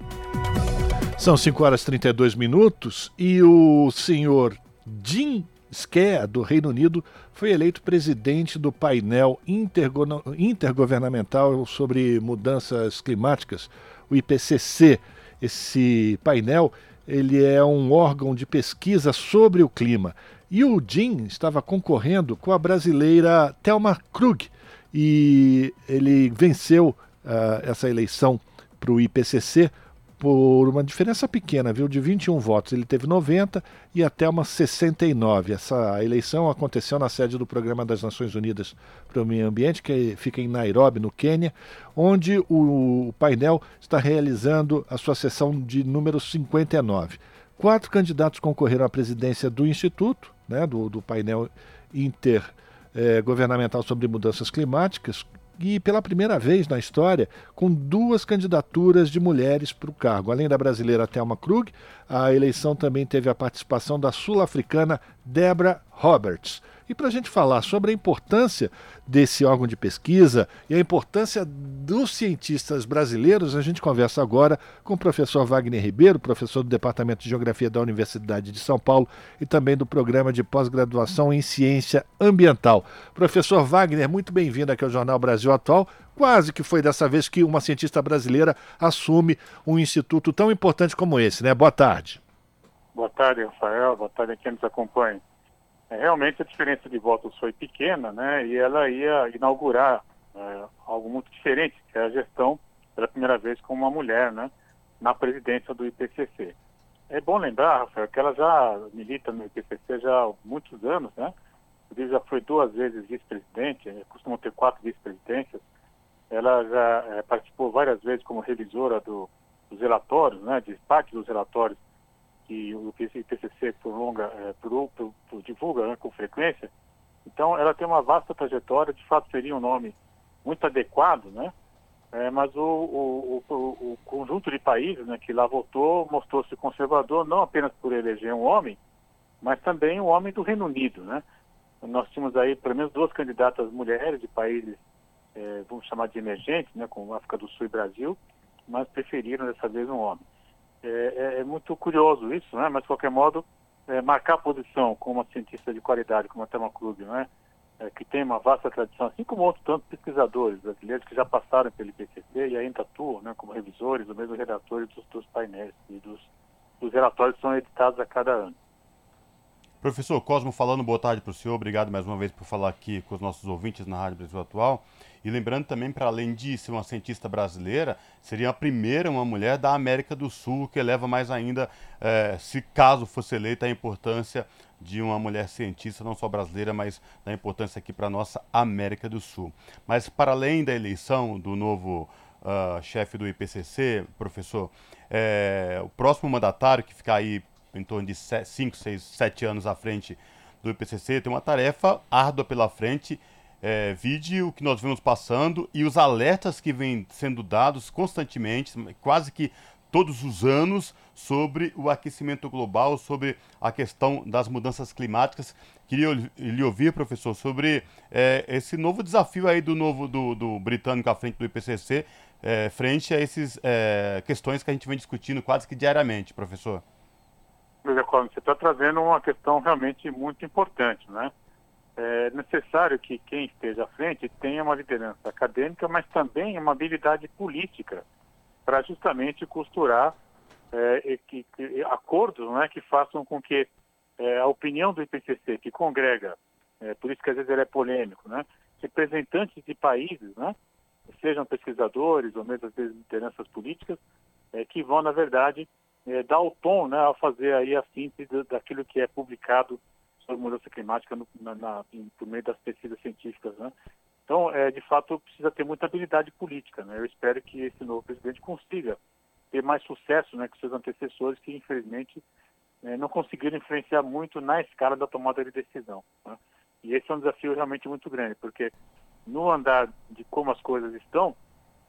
São 5 horas e 32 minutos e o senhor Jim Skea, do Reino Unido, foi eleito presidente do painel intergovernamental sobre mudanças climáticas, o IPCC. Esse painel ele é um órgão de pesquisa sobre o clima. E o Jim estava concorrendo com a brasileira Thelma Krug e ele venceu uh, essa eleição para o IPCC por uma diferença pequena, viu? De 21 votos. Ele teve 90 e até uma 69. Essa eleição aconteceu na sede do Programa das Nações Unidas para o Meio Ambiente, que fica em Nairobi, no Quênia, onde o painel está realizando a sua sessão de número 59. Quatro candidatos concorreram à presidência do Instituto, né, do, do painel intergovernamental eh, sobre mudanças climáticas, e pela primeira vez na história com duas candidaturas de mulheres para o cargo. Além da brasileira Thelma Krug, a eleição também teve a participação da sul-africana Deborah Roberts. E para a gente falar sobre a importância desse órgão de pesquisa e a importância dos cientistas brasileiros, a gente conversa agora com o professor Wagner Ribeiro, professor do Departamento de Geografia da Universidade de São Paulo e também do programa de pós-graduação em Ciência Ambiental. Professor Wagner, muito bem-vindo aqui ao Jornal Brasil Atual. Quase que foi dessa vez que uma cientista brasileira assume um instituto tão importante como esse, né? Boa tarde. Boa tarde, Rafael. Boa tarde a quem nos acompanha. É, realmente a diferença de votos foi pequena, né? E ela ia inaugurar é, algo muito diferente, que é a gestão pela primeira vez com uma mulher, né? Na presidência do IPCC. É bom lembrar, Rafael, que ela já milita no IPCC já há muitos anos, né? Inclusive já foi duas vezes vice-presidente, né? costumam ter quatro vice-presidências. Ela já é, participou várias vezes como revisora do, dos relatórios, né? De parte dos relatórios que o IPCC prolonga, é, pro, pro, pro, divulga né, com frequência. Então, ela tem uma vasta trajetória, de fato seria um nome muito adequado, né? É, mas o, o, o, o, conjunto de países né, que lá votou mostrou-se conservador, não apenas por eleger um homem, mas também um homem do Reino Unido. Né? Nós tínhamos aí pelo menos duas candidatas mulheres de países, é, vamos chamar de emergentes, né, como África do Sul e Brasil, mas preferiram dessa vez um homem. É, é, é muito curioso isso, né? mas de qualquer modo, é, marcar posição como uma cientista de qualidade, como a Thelma Krug, não é? é, que tem uma vasta tradição, assim como outros tantos pesquisadores brasileiros que já passaram pelo IPCC e ainda atuam né, como revisores ou mesmo redatores dos, dos painéis e dos, dos relatórios que são editados a cada ano. Professor Cosmo falando, boa tarde para o senhor. Obrigado mais uma vez por falar aqui com os nossos ouvintes na Rádio Brasil Atual. E lembrando também, para além de ser uma cientista brasileira, seria a primeira uma mulher da América do Sul, que eleva mais ainda, eh, se caso fosse eleita, a importância de uma mulher cientista, não só brasileira, mas da importância aqui para a nossa América do Sul. Mas para além da eleição do novo uh, chefe do IPCC, professor, é, o próximo mandatário, que fica aí em torno de 5, 6, 7 anos à frente do IPCC, tem uma tarefa árdua pela frente. É, o que nós vemos passando e os alertas que vêm sendo dados constantemente, quase que todos os anos sobre o aquecimento global, sobre a questão das mudanças climáticas. Queria lhe ouvir, professor, sobre é, esse novo desafio aí do novo do, do britânico à frente do IPCC, é, frente a essas é, questões que a gente vem discutindo quase que diariamente, professor. Veja, Colin, você está trazendo uma questão realmente muito importante, né? É necessário que quem esteja à frente tenha uma liderança acadêmica, mas também uma habilidade política para justamente costurar é, que, que, acordos né, que façam com que é, a opinião do IPCC, que congrega, é, por isso que às vezes ele é polêmico, né, representantes de países, né, sejam pesquisadores ou mesmo às vezes lideranças políticas, é, que vão, na verdade, é, dar o tom né, ao fazer aí a síntese daquilo que é publicado sobre mudança climática no, na, na, por meio das pesquisas científicas. Né. Então, é, de fato, precisa ter muita habilidade política. Né? Eu espero que esse novo presidente consiga ter mais sucesso né, que seus antecessores, que infelizmente é, não conseguiram influenciar muito na escala da tomada de decisão. Né? E esse é um desafio realmente muito grande, porque no andar de como as coisas estão,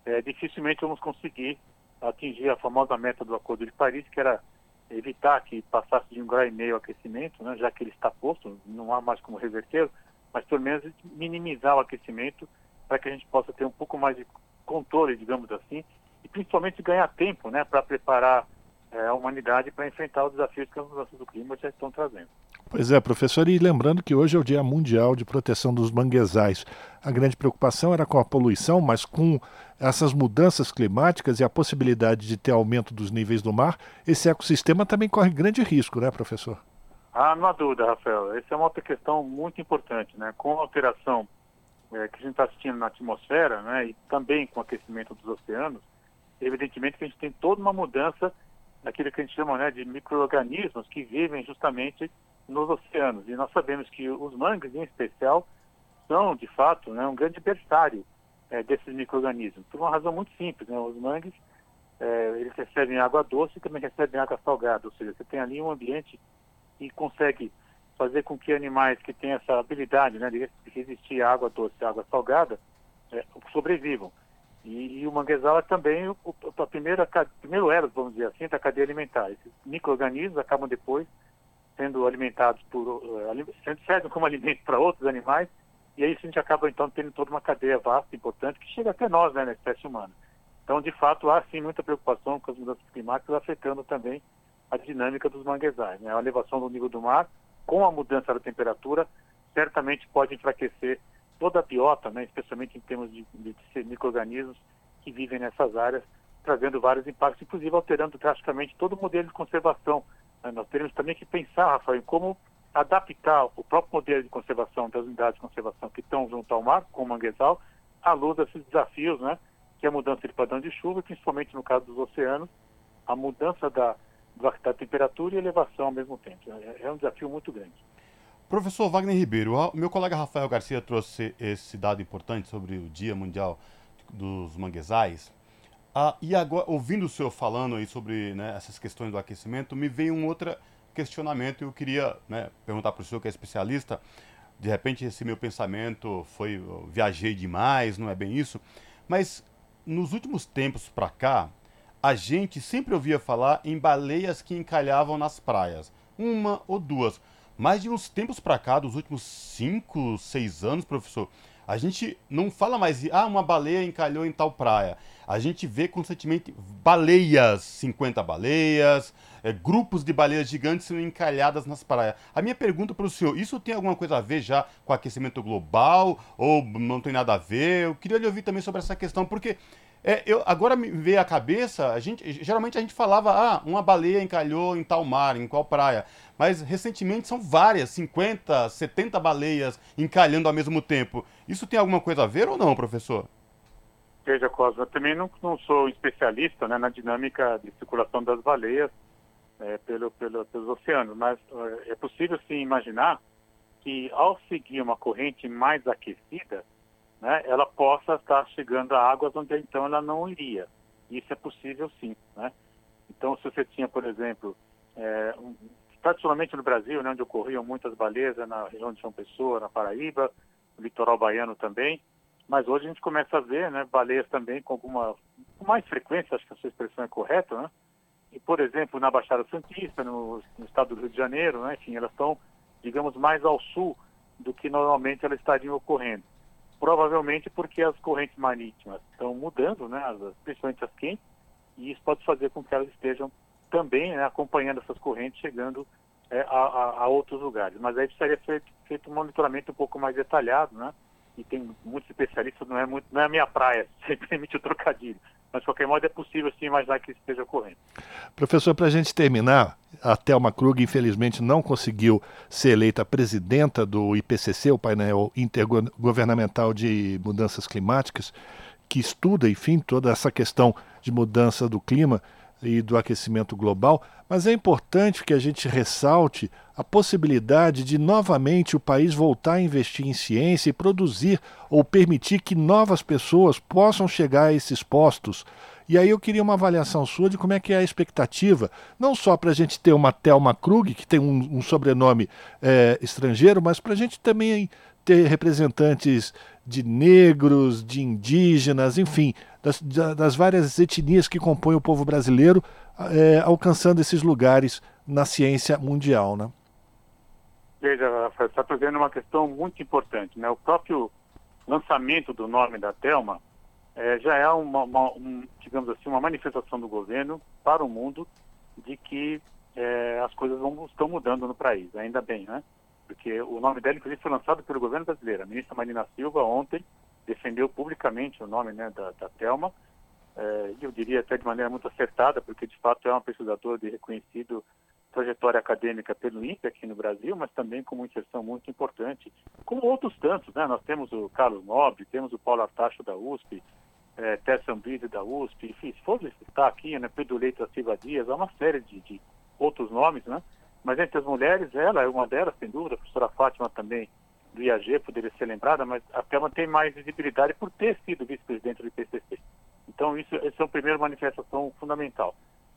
é, dificilmente vamos conseguir atingir a famosa meta do Acordo de Paris, que era evitar que passasse de um grau e meio o aquecimento, né, já que ele está posto, não há mais como reverter mas pelo menos minimizar o aquecimento para que a gente possa ter um pouco mais de controle, digamos assim, e principalmente ganhar tempo né, para preparar é, a humanidade para enfrentar os desafios que as mudanças do clima já estão trazendo. Pois é, professor, e lembrando que hoje é o Dia Mundial de Proteção dos Manguezais. A grande preocupação era com a poluição, mas com essas mudanças climáticas e a possibilidade de ter aumento dos níveis do mar, esse ecossistema também corre grande risco, né, professor? Ah, não há dúvida, Rafael. Essa é uma outra questão muito importante, né? Com a alteração é, que a gente está assistindo na atmosfera, né, e também com o aquecimento dos oceanos, evidentemente que a gente tem toda uma mudança daquilo que a gente chama né, de micro-organismos que vivem justamente nos oceanos. E nós sabemos que os mangues, em especial, são, de fato, né, um grande berçário é, desses micro-organismos, por uma razão muito simples. Né? Os mangues, é, eles recebem água doce e também recebem água salgada, ou seja, você tem ali um ambiente e consegue fazer com que animais que têm essa habilidade né, de resistir à água doce, à água salgada, é, sobrevivam. E, e, o manguezal é também o, a primeira, primeiro elo, vamos dizer assim, da cadeia alimentar. Esses micro-organismos acabam depois sendo alimentados por, uh, sendo servem como alimento para outros animais, e aí a gente acaba então tendo toda uma cadeia vasta, importante, que chega até nós, né, na espécie humana. Então, de fato, há sim muita preocupação com as mudanças climáticas afetando também a dinâmica dos manguezais. Né? A elevação do nível do mar, com a mudança da temperatura, certamente pode enfraquecer toda a biota, né? especialmente em termos de, de, de micro-organismos que vivem nessas áreas, trazendo vários impactos, inclusive alterando drasticamente todo o modelo de conservação. Né? Nós teremos também que pensar, Rafael, em como adaptar o próprio modelo de conservação das unidades de conservação que estão junto ao mar, com o manguezal, à luz desses desafios, né? Que é a mudança de padrão de chuva, principalmente no caso dos oceanos, a mudança da, da temperatura e elevação ao mesmo tempo. É, é um desafio muito grande. Professor Wagner Ribeiro, meu colega Rafael Garcia trouxe esse dado importante sobre o Dia Mundial dos Manguezais. Ah, e agora, ouvindo o senhor falando aí sobre né, essas questões do aquecimento, me veio um outro questionamento eu queria né, perguntar para o senhor que é especialista. De repente esse meu pensamento foi, viajei demais, não é bem isso. Mas nos últimos tempos para cá, a gente sempre ouvia falar em baleias que encalhavam nas praias. Uma ou duas. Mas de uns tempos para cá, dos últimos 5, 6 anos, professor, a gente não fala mais ah, uma baleia encalhou em tal praia. A gente vê constantemente baleias, 50 baleias, é, grupos de baleias gigantes sendo encalhadas nas praias. A minha pergunta para o senhor, isso tem alguma coisa a ver já com aquecimento global ou não tem nada a ver? Eu queria lhe ouvir também sobre essa questão, porque é, eu, agora me veio à cabeça, a gente, geralmente a gente falava, ah, uma baleia encalhou em tal mar, em qual praia. Mas recentemente são várias, 50, 70 baleias encalhando ao mesmo tempo. Isso tem alguma coisa a ver ou não, professor? Veja, Cosma, eu também não, não sou especialista né, na dinâmica de circulação das baleias é, pelo, pelo, pelos oceanos, mas é, possível sim imaginar que ao seguir uma corrente mais aquecida, né, ela possa estar chegando a águas onde então ela não iria. Isso é possível sim. Né? Então, se você tinha, por exemplo, é, um, tradicionalmente no Brasil, né, onde ocorriam muitas baleias, é na região de São Pessoa, na Paraíba, no litoral baiano também, mas hoje a gente começa a ver né, baleias também com alguma com mais frequência, acho que a sua expressão é correta, né? E, por exemplo, na Baixada Santista, no, no estado do Rio de Janeiro, né, enfim, elas estão, digamos, mais ao sul do que normalmente elas estariam ocorrendo provavelmente porque as correntes marítimas estão mudando, né, as, principalmente as quentes, e isso pode fazer com que elas estejam também né, acompanhando essas correntes, chegando é, a, a, a, outros lugares. Mas aí precisaria ser feito um monitoramento um pouco mais detalhado, né? E tem muitos especialistas, não é, muito, não é a minha praia, se permite o trocadilho. Mas, de qualquer modo, é possível sim imaginar que isso esteja ocorrendo. Professor, para a gente terminar, a Thelma Krug, infelizmente, não conseguiu ser eleita presidenta do IPCC, o painel intergovernamental de mudanças climáticas, que estuda, enfim, toda essa questão de mudança do clima e do aquecimento global, mas é importante que a gente ressalte a possibilidade de novamente o país voltar a investir em ciência e produzir ou permitir que novas pessoas possam chegar a esses postos. E aí eu queria uma avaliação sua de como é que é a expectativa, não só para a gente ter uma Thelma Krug, que tem um, um sobrenome é, estrangeiro, mas para a gente também ter representantes de negros, de indígenas, enfim, das, das várias etnias que compõem o povo brasileiro, é, alcançando esses lugares na ciência mundial, né? Veja, Rafael, está trazendo uma questão muito importante, né? O próprio lançamento do nome da Telma é, já é uma, uma um, digamos assim, uma manifestação do governo para o mundo de que é, as coisas vão, estão mudando no país, ainda bem, né? Porque o nome dela, inclusive, foi lançado pelo governo brasileiro. A ministra Marina Silva, ontem, defendeu publicamente o nome né, da, da Thelma, eh, eu diria até de maneira muito acertada, porque, de fato, é uma pesquisadora de reconhecido trajetória acadêmica pelo INPE aqui no Brasil, mas também com uma inserção muito importante, como outros tantos, né? Nós temos o Carlos Nobre, temos o Paulo Artacho da USP, é, Tessa Ambride da USP, enfim, se for citar aqui, né, Pedro Leite da Silva Dias, há uma série de, de outros nomes, né? Mas entre as mulheres, ela é uma delas, sem dúvida, a professora Fátima também, do IAG, poderia ser lembrada, mas a Thelma tem mais visibilidade por ter sido vice-presidente do IPCC. Então, isso, é a primeira manifestação fundamental.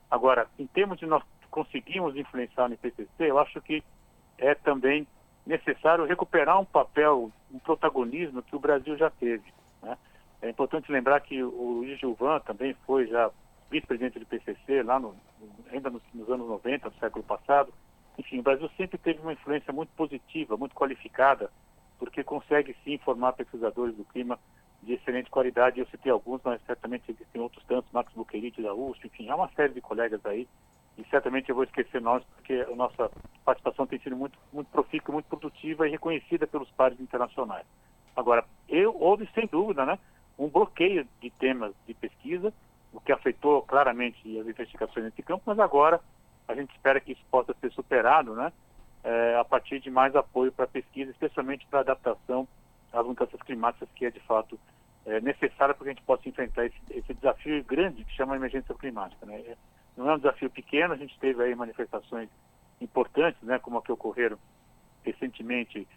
Agora, em termos de nós conseguirmos influenciar no IPCC, eu acho que é também necessário recuperar um papel, um protagonismo que o Brasil já teve. Né? É importante lembrar que o Luiz Gilvan também foi já vice-presidente do IPCC, lá no, ainda nos, nos anos 90 do século passado, enfim, o Brasil sempre teve uma influência muito positiva, muito qualificada, porque consegue sim formar pesquisadores do clima de excelente qualidade. Eu citei alguns, mas certamente existem outros tantos, Max Buquerite da USP, enfim, há uma série de colegas aí, e certamente eu vou esquecer nós, porque a nossa participação tem sido muito, muito profícua, muito produtiva e reconhecida pelos pares internacionais. Agora, eu, houve sem dúvida, né, um bloqueio de temas de pesquisa, o que afetou claramente as investigações nesse campo, mas agora a gente espera que isso possa ser superado, né? É, é, a partir de mais apoio para pesquisa, especialmente para adaptação às mudanças climáticas, que é de fato é, necessária para que a gente possa enfrentar esse, esse, desafio grande que chama emergência climática. Né? Não é um desafio pequeno, a gente teve aí manifestações importantes, né, como a que ocorreram recentemente,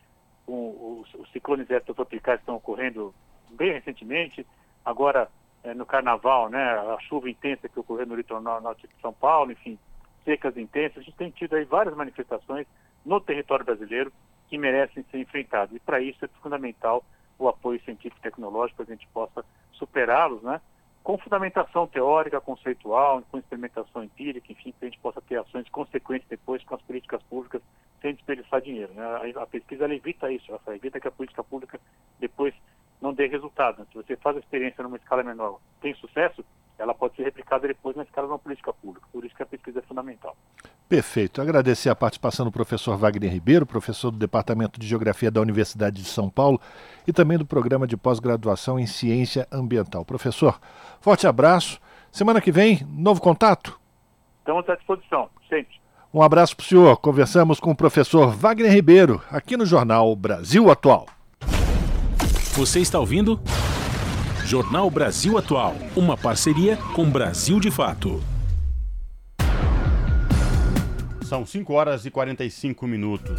com os, os ciclones extratropicais estão ocorrendo bem recentemente, agora é, no carnaval, né, a chuva intensa que ocorreu no litoral norte de São Paulo, enfim, secas intensas, a gente tem tido aí várias manifestações no território brasileiro que merecem ser enfrentadas. E para isso é fundamental o apoio científico e tecnológico para que a gente possa superá-los, né? Com fundamentação teórica, conceitual, com experimentação empírica, enfim, que a gente possa ter ações consequentes depois com as políticas públicas sem desperdiçar dinheiro. Né? A, a pesquisa evita isso, ela evita que a política pública depois não dê resultado. Né? Se você faz a experiência numa escala menor, tem sucesso, ela pode ser replicada depois na escala de uma política pública. Que a pesquisa é fundamental. Perfeito. Agradecer a participação do professor Wagner Ribeiro, professor do Departamento de Geografia da Universidade de São Paulo e também do Programa de Pós-Graduação em Ciência Ambiental. Professor, forte abraço. Semana que vem, novo contato? Estamos à disposição, sempre. Um abraço para o senhor. Conversamos com o professor Wagner Ribeiro, aqui no Jornal Brasil Atual. Você está ouvindo? Jornal Brasil Atual, uma parceria com Brasil de Fato. São 5 horas e 45 minutos.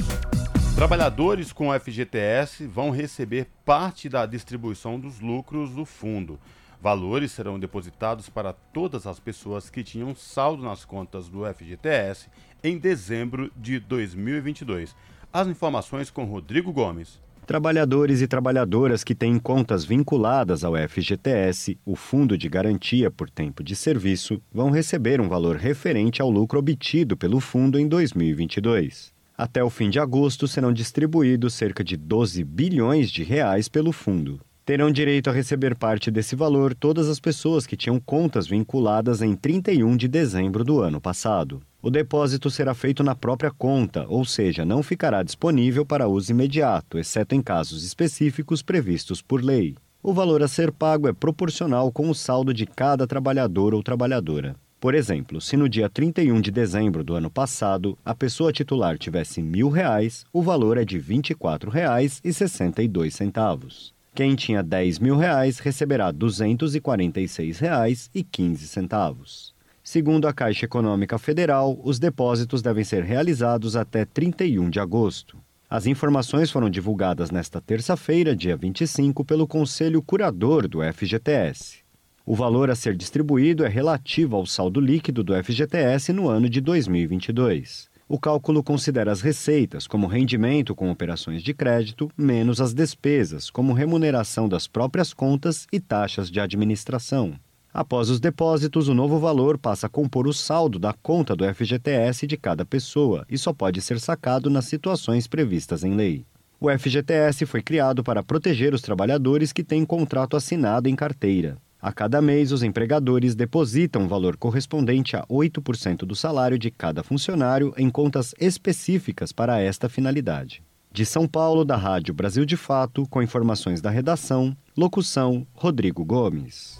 Trabalhadores com FGTS vão receber parte da distribuição dos lucros do fundo. Valores serão depositados para todas as pessoas que tinham saldo nas contas do FGTS em dezembro de 2022. As informações com Rodrigo Gomes. Trabalhadores e trabalhadoras que têm contas vinculadas ao FGTS, o Fundo de Garantia por Tempo de Serviço, vão receber um valor referente ao lucro obtido pelo fundo em 2022. Até o fim de agosto serão distribuídos cerca de 12 bilhões de reais pelo fundo. Terão direito a receber parte desse valor todas as pessoas que tinham contas vinculadas em 31 de dezembro do ano passado. O depósito será feito na própria conta, ou seja, não ficará disponível para uso imediato, exceto em casos específicos previstos por lei. O valor a ser pago é proporcional com o saldo de cada trabalhador ou trabalhadora. Por exemplo, se no dia 31 de dezembro do ano passado a pessoa titular tivesse mil reais, o valor é de R$ 24,62. Quem tinha 10 mil reais receberá R$ 246,15. Segundo a Caixa Econômica Federal, os depósitos devem ser realizados até 31 de agosto. As informações foram divulgadas nesta terça-feira, dia 25, pelo Conselho Curador do FGTS. O valor a ser distribuído é relativo ao saldo líquido do FGTS no ano de 2022. O cálculo considera as receitas, como rendimento com operações de crédito, menos as despesas, como remuneração das próprias contas e taxas de administração. Após os depósitos, o novo valor passa a compor o saldo da conta do FGTS de cada pessoa e só pode ser sacado nas situações previstas em lei. O FGTS foi criado para proteger os trabalhadores que têm contrato assinado em carteira. A cada mês, os empregadores depositam o valor correspondente a 8% do salário de cada funcionário em contas específicas para esta finalidade. De São Paulo, da Rádio Brasil de Fato, com informações da redação, locução Rodrigo Gomes.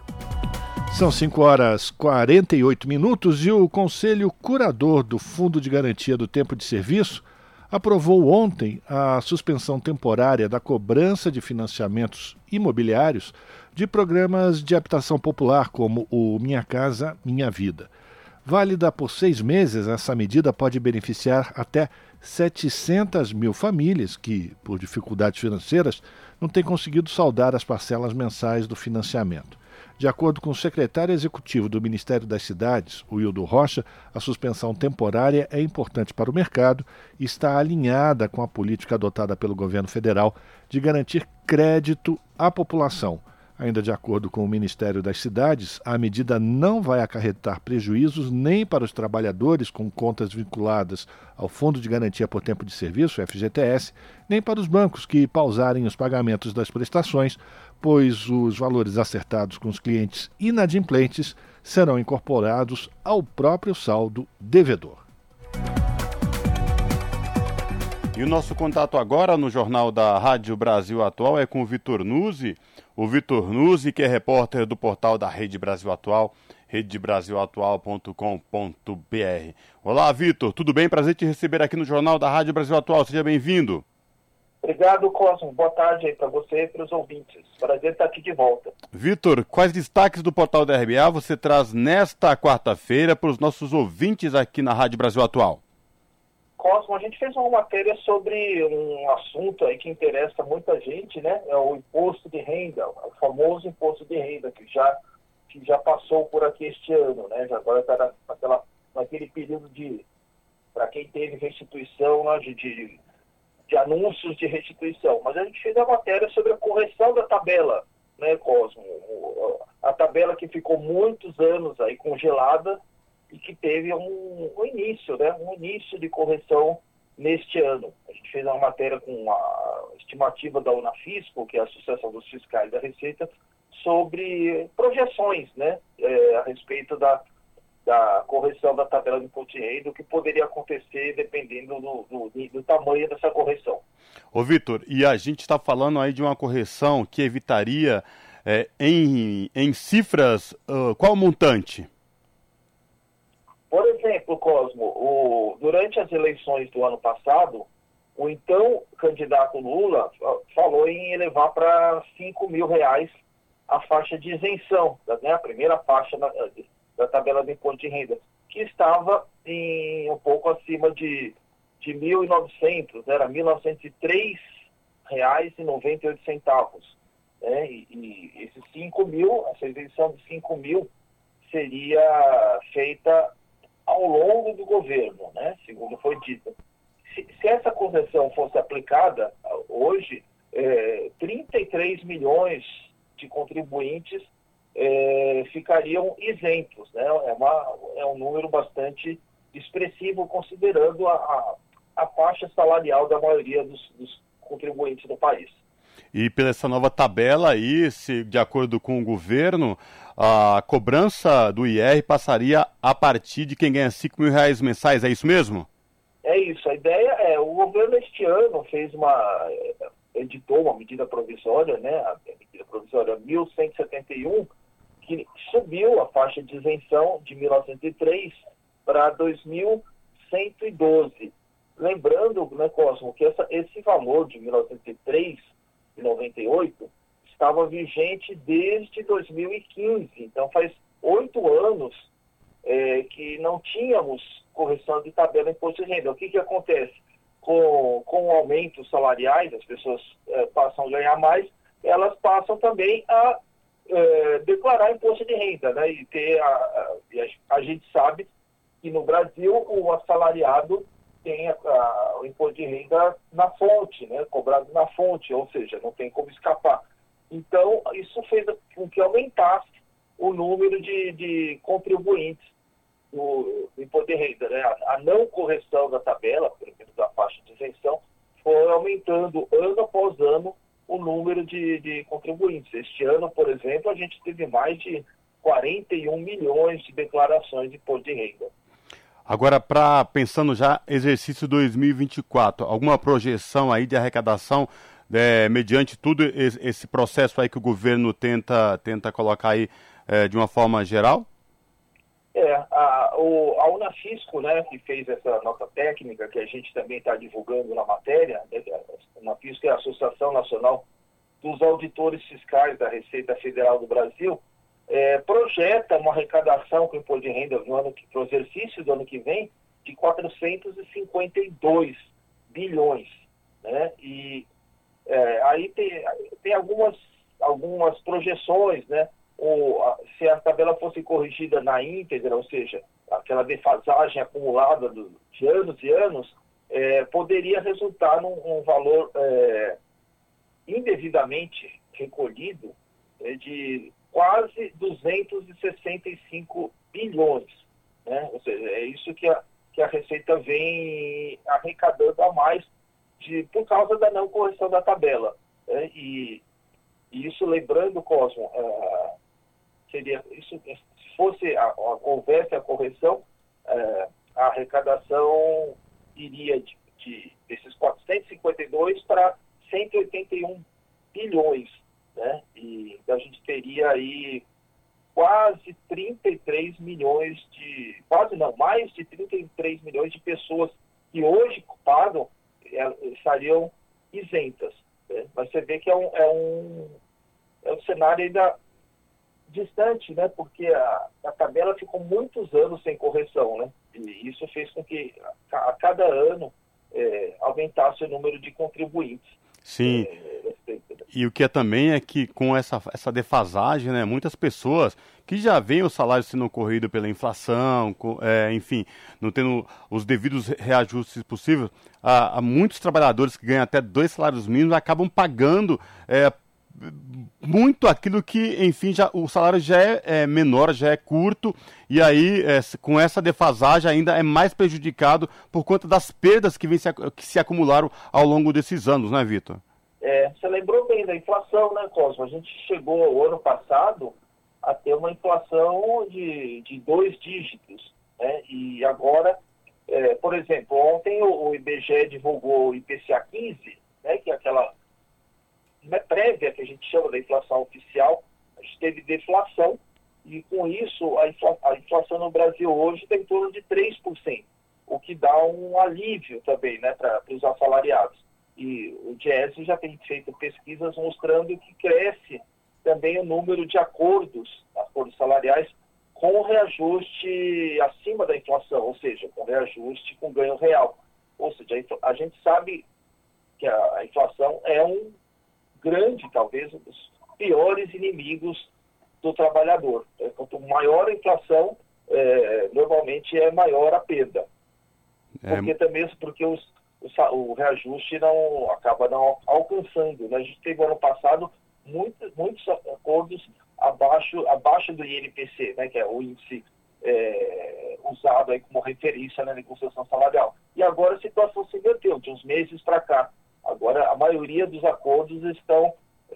São 5 horas 48 minutos e o Conselho Curador do Fundo de Garantia do Tempo de Serviço aprovou ontem a suspensão temporária da cobrança de financiamentos imobiliários de programas de habitação popular, como o Minha Casa Minha Vida. Válida por seis meses, essa medida pode beneficiar até 700 mil famílias que, por dificuldades financeiras, não têm conseguido saldar as parcelas mensais do financiamento. De acordo com o secretário executivo do Ministério das Cidades, o Hildo Rocha, a suspensão temporária é importante para o mercado e está alinhada com a política adotada pelo governo federal de garantir crédito à população. Ainda de acordo com o Ministério das Cidades, a medida não vai acarretar prejuízos nem para os trabalhadores com contas vinculadas ao Fundo de Garantia por Tempo de Serviço, FGTS, nem para os bancos que pausarem os pagamentos das prestações, pois os valores acertados com os clientes inadimplentes serão incorporados ao próprio saldo devedor. E o nosso contato agora no Jornal da Rádio Brasil Atual é com o Vitor Nuzzi. O Vitor Nuzzi, que é repórter do portal da Rede Brasil Atual, redebrasilatual.com.br. Olá, Vitor, tudo bem? Prazer te receber aqui no Jornal da Rádio Brasil Atual. Seja bem-vindo. Obrigado, Cosmo. Boa tarde aí para você e para os ouvintes. Prazer estar aqui de volta. Vitor, quais destaques do portal da RBA você traz nesta quarta-feira para os nossos ouvintes aqui na Rádio Brasil Atual? Cosmo, a gente fez uma matéria sobre um assunto aí que interessa muita gente, né? É o imposto de renda, o famoso imposto de renda que já que já passou por aqui este ano, né? Já agora está naquele período de para quem teve restituição né, de, de de anúncios de restituição, mas a gente fez a matéria sobre a correção da tabela, né, Cosmo? A tabela que ficou muitos anos aí congelada e que teve um, um início, né, um início de correção neste ano. A gente fez uma matéria com a estimativa da Unafisco, que é a Associação dos Fiscais da Receita, sobre projeções, né, é, a respeito da, da correção da tabela de imposto de renda, o que poderia acontecer dependendo do, do, do tamanho dessa correção. Ô Vitor, e a gente está falando aí de uma correção que evitaria é, em, em cifras, uh, qual montante? Por exemplo, Cosmo, o, durante as eleições do ano passado, o então candidato Lula falou em elevar para 5 mil reais a faixa de isenção, né, a primeira faixa da tabela do imposto de renda, que estava em um pouco acima de, de 1.900, era R$ 1.903,98. Né? E, e esses 5 mil, essa isenção de 5 mil seria feita ao longo do governo, né? segundo foi dito. Se, se essa correção fosse aplicada hoje, é, 33 milhões de contribuintes é, ficariam isentos. Né? É, uma, é um número bastante expressivo, considerando a, a, a faixa salarial da maioria dos, dos contribuintes do país. E pela essa nova tabela aí, se, de acordo com o governo, a cobrança do IR passaria a partir de quem ganha 5 mil reais mensais, é isso mesmo? É isso, a ideia é, o governo este ano fez uma, editou uma medida provisória, né, a medida provisória 1171, que subiu a faixa de isenção de 1903 para 2112. Lembrando, né, Cosmo, que essa, esse valor de 1903,98 estava vigente desde 2015. Então, faz oito anos é, que não tínhamos correção de tabela imposto de renda. O que, que acontece? Com, com o aumento salariais, as pessoas é, passam a ganhar mais, elas passam também a é, declarar imposto de renda, né? E ter a, a, a, gente sabe que no Brasil o assalariado tem a, o imposto de renda na fonte, né? Cobrado na fonte, ou seja, não tem como escapar. Então, isso fez com que aumentasse o número de, de contribuintes no imposto de renda, né? A, não correção da tabela, pelo menos da faixa de isenção, foi aumentando ano após ano o número de, de contribuintes. Este ano, por exemplo, a gente teve mais de 41 milhões de declarações de imposto de renda. Agora, para pensando já exercício 2024, alguma projeção aí de arrecadação é, mediante tudo esse processo aí que o governo tenta, tenta colocar aí é, de uma forma geral? É, a, o, a Unafisco, né, que fez essa nota técnica, que a gente também está divulgando na matéria, né, a Unafisco é a Associação Nacional dos Auditores Fiscais da Receita Federal do Brasil, é, projeta uma arrecadação com imposto de renda no ano que, para o exercício do ano que vem de 452 bilhões. Né? E é, aí tem, tem algumas, algumas projeções, né? Ou se a tabela fosse corrigida na íntegra, ou seja, aquela defasagem acumulada do, de anos e anos, é, poderia resultar num, valor é, indevidamente recolhido é, de quase 265 bilhões. Né? Ou seja, é isso que a, que a Receita vem arrecadando a mais de, por causa da não correção da tabela. Né? E, e, isso, lembrando, Cosmo, seria isso se fosse a, a, houvesse a correção, é, a arrecadação iria de, de desses 452 para 181 bilhões, né? E a gente teria aí quase 33 milhões de, quase não, mais de 33 milhões de pessoas que hoje pagam é, estariam isentas. Né? Mas você vê que é um, é um, é um cenário ainda distante, né? Porque a, a tabela ficou muitos anos sem correção, né? E isso fez com que a, a cada ano é, aumentasse o número de contribuintes. Sim. É, e o que é também é que com essa, essa defasagem, né, muitas pessoas que já veem o salário sendo corrido pela inflação, com, é, enfim, não tendo os devidos reajustes possíveis, há, há, muitos trabalhadores que ganham até dois salários mínimos acabam pagando é, muito aquilo que, enfim, já, o salário já é, é menor, já é curto, e aí, é, com essa defasagem, ainda é mais prejudicado por conta das perdas que, vem se, que se acumularam ao longo desses anos, né, Vitor? É, você lembrou bem da inflação, né, Cosmo? A gente chegou o ano passado a ter uma inflação de, de dois dígitos, né? E agora, é, por exemplo, ontem o, o IBGE divulgou o IPCA 15, né, que é aquela prévia, que a gente chama da inflação oficial, a gente teve deflação, e com isso a, infla, a inflação no Brasil hoje tem em torno de 3%, o que dá um alívio também né, para os assalariados. E o Diese já tem feito pesquisas mostrando que cresce também o número de acordos, acordos salariais, com reajuste acima da inflação, ou seja, com reajuste com ganho real. Ou seja, a gente sabe que a inflação é um grande, talvez, um dos piores inimigos do trabalhador. É, quanto maior a inflação, é, normalmente é maior a perda. É... Porque também porque os, o, o, reajuste não acaba não alcançando. Né? A gente teve ano passado muitos, muitos acordos abaixo, abaixo do INPC, né? que é o índice é, usado aí como referência na negociação salarial. E agora a situação se inverteu, de uns meses para cá. Agora, a maioria dos acordos estão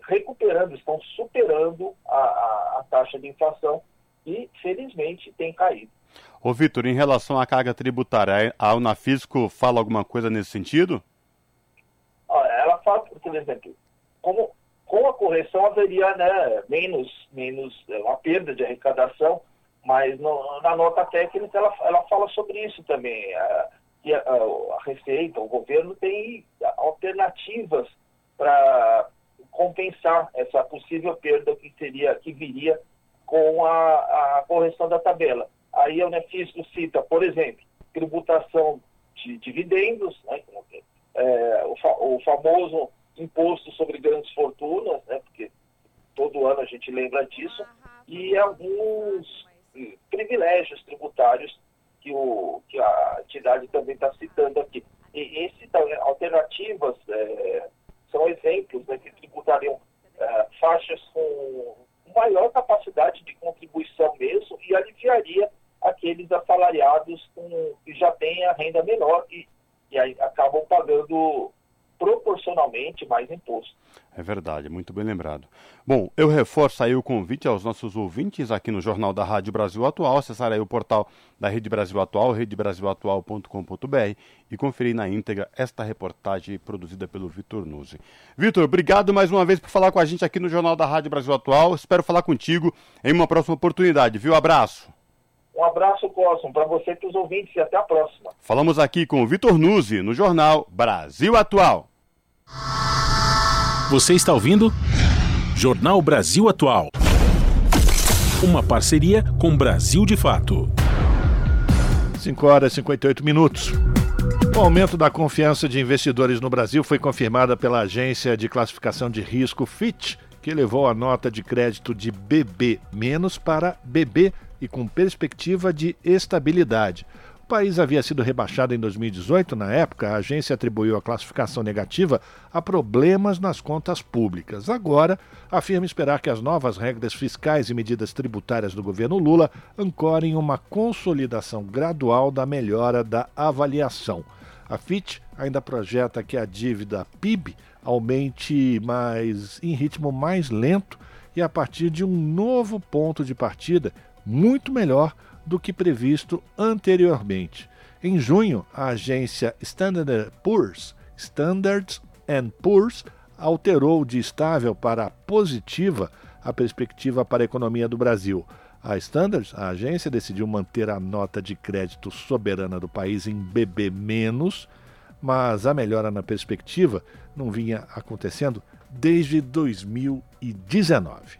recuperando, estão superando a, a, a taxa de inflação e, felizmente, tem caído. Ô, Vitor, em relação à carga tributária, a Unafisco fala alguma coisa nesse sentido? Ela fala, por exemplo, como, com a correção haveria né, menos, menos é, uma perda de arrecadação, mas no, na nota técnica ela, ela fala sobre isso também. A, que a, a Receita, o governo tem alternativas para compensar essa possível perda que seria que viria com a, a correção da tabela. Aí a Unefisco cita, por exemplo, tributação de dividendos, né, é, o, fa o, famoso imposto sobre grandes fortunas, né, porque todo ano a gente lembra disso, e alguns privilégios tributários que, o, que a entidade também está citando aqui. E esses alternativas é, são exemplos né, que tributariam é, faixas com maior capacidade de contribuição mesmo e aliviaria aqueles assalariados com, que já têm a renda menor e, e acabam pagando proporcionalmente mais imposto. É verdade, muito bem lembrado. Bom, eu reforço aí o convite aos nossos ouvintes aqui no Jornal da Rádio Brasil Atual, acessar aí o portal da Rede Brasil Atual, redebrasilatual.com.br e conferir na íntegra esta reportagem produzida pelo Vitor Nuzzi. Vitor, obrigado mais uma vez por falar com a gente aqui no Jornal da Rádio Brasil Atual. Espero falar contigo em uma próxima oportunidade, viu? Abraço. Um abraço, Cosmo, para você e para os ouvintes e até a próxima. Falamos aqui com o Vitor Nuzzi no Jornal Brasil Atual. Você está ouvindo? Jornal Brasil Atual. Uma parceria com Brasil de Fato. 5 horas e 58 minutos. O aumento da confiança de investidores no Brasil foi confirmada pela agência de classificação de risco Fitch, que elevou a nota de crédito de BB- para BB e com perspectiva de estabilidade. O país havia sido rebaixado em 2018. Na época, a agência atribuiu a classificação negativa a problemas nas contas públicas. Agora, afirma esperar que as novas regras fiscais e medidas tributárias do governo Lula ancorem uma consolidação gradual da melhora da avaliação. A FIT ainda projeta que a dívida PIB aumente mais em ritmo mais lento e a partir de um novo ponto de partida muito melhor do que previsto anteriormente. Em junho, a agência Standard Poor's, Standards Poor's alterou de estável para positiva a perspectiva para a economia do Brasil. A Standards, a agência, decidiu manter a nota de crédito soberana do país em BB-, mas a melhora na perspectiva não vinha acontecendo desde 2019.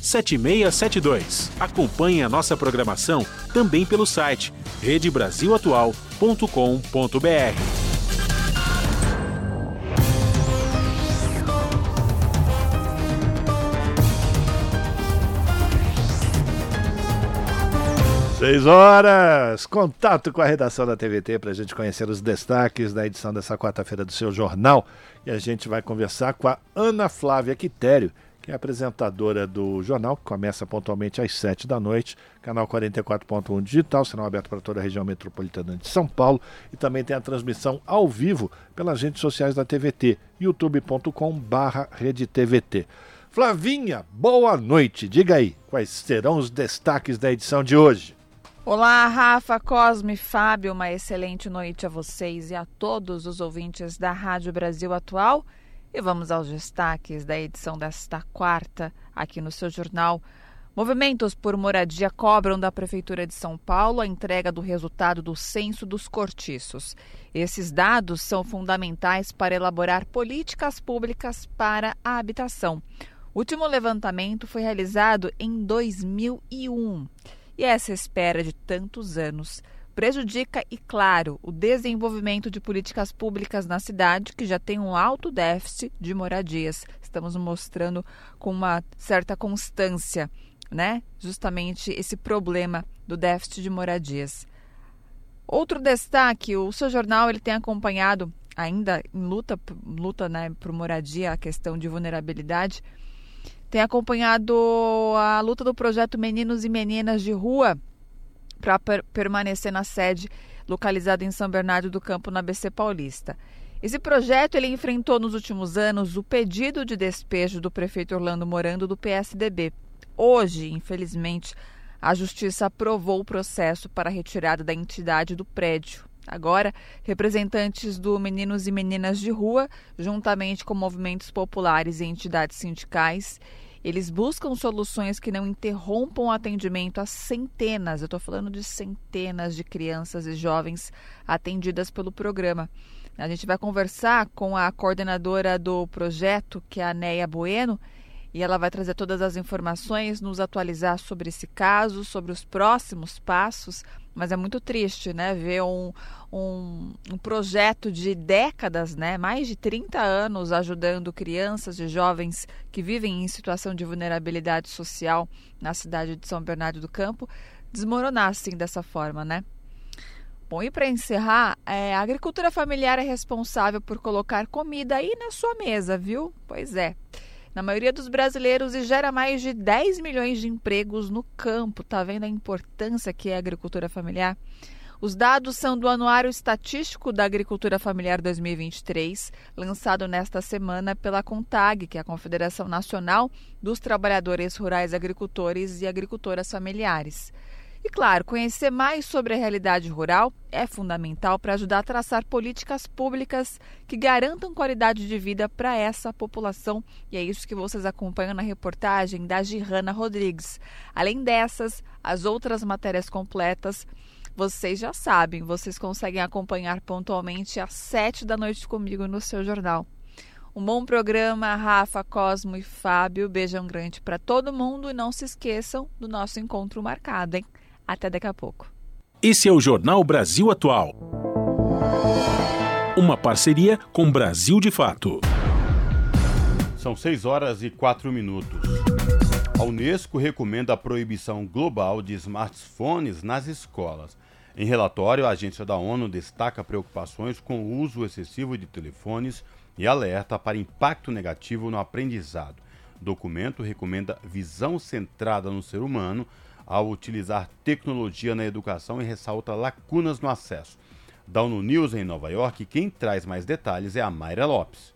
7672. Acompanhe a nossa programação também pelo site redebrasilatual.com.br. Seis horas! Contato com a redação da TVT para a gente conhecer os destaques da edição dessa quarta-feira do seu jornal. E a gente vai conversar com a Ana Flávia Quitério, que é apresentadora do jornal, que começa pontualmente às sete da noite, canal 44.1 digital, serão aberto para toda a região metropolitana de São Paulo. E também tem a transmissão ao vivo pelas redes sociais da TVT, youtube.com/redetvt. Flavinha, boa noite. Diga aí, quais serão os destaques da edição de hoje? Olá, Rafa, Cosme, Fábio, uma excelente noite a vocês e a todos os ouvintes da Rádio Brasil Atual. E vamos aos destaques da edição desta quarta, aqui no seu jornal. Movimentos por moradia cobram da Prefeitura de São Paulo a entrega do resultado do censo dos cortiços. Esses dados são fundamentais para elaborar políticas públicas para a habitação. O último levantamento foi realizado em 2001. E essa espera de tantos anos prejudica, e claro, o desenvolvimento de políticas públicas na cidade, que já tem um alto déficit de moradias. Estamos mostrando com uma certa constância, né? Justamente esse problema do déficit de moradias. Outro destaque, o seu jornal ele tem acompanhado ainda em luta, luta né, por moradia, a questão de vulnerabilidade tem acompanhado a luta do projeto Meninos e Meninas de Rua para per permanecer na sede localizada em São Bernardo do Campo, na BC Paulista. Esse projeto ele enfrentou nos últimos anos o pedido de despejo do prefeito Orlando Morando do PSDB. Hoje, infelizmente, a justiça aprovou o processo para a retirada da entidade do prédio. Agora, representantes do Meninos e Meninas de Rua, juntamente com movimentos populares e entidades sindicais, eles buscam soluções que não interrompam o atendimento a centenas, eu estou falando de centenas de crianças e jovens atendidas pelo programa. A gente vai conversar com a coordenadora do projeto, que é a Neia Bueno, e ela vai trazer todas as informações, nos atualizar sobre esse caso, sobre os próximos passos. Mas é muito triste, né? Ver um, um, um, projeto de décadas, né? Mais de 30 anos ajudando crianças e jovens que vivem em situação de vulnerabilidade social na cidade de São Bernardo do Campo desmoronar assim dessa forma, né? Bom, e para encerrar, é, a agricultura familiar é responsável por colocar comida aí na sua mesa, viu? Pois é na maioria dos brasileiros e gera mais de 10 milhões de empregos no campo. Tá vendo a importância que é a agricultura familiar? Os dados são do Anuário Estatístico da Agricultura Familiar 2023, lançado nesta semana pela CONTAG, que é a Confederação Nacional dos Trabalhadores Rurais Agricultores e Agricultoras Familiares. E claro, conhecer mais sobre a realidade rural é fundamental para ajudar a traçar políticas públicas que garantam qualidade de vida para essa população. E é isso que vocês acompanham na reportagem da Girana Rodrigues. Além dessas, as outras matérias completas vocês já sabem, vocês conseguem acompanhar pontualmente às sete da noite comigo no seu jornal. Um bom programa, Rafa, Cosmo e Fábio. Beijão grande para todo mundo e não se esqueçam do nosso encontro marcado, hein? Até daqui a pouco. Esse é o Jornal Brasil Atual. Uma parceria com Brasil de Fato. São 6 horas e 4 minutos. A Unesco recomenda a proibição global de smartphones nas escolas. Em relatório, a agência da ONU destaca preocupações com o uso excessivo de telefones e alerta para impacto negativo no aprendizado. O documento recomenda visão centrada no ser humano ao utilizar tecnologia na educação e ressalta lacunas no acesso. Da ONU News em Nova York, quem traz mais detalhes é a Mayra Lopes.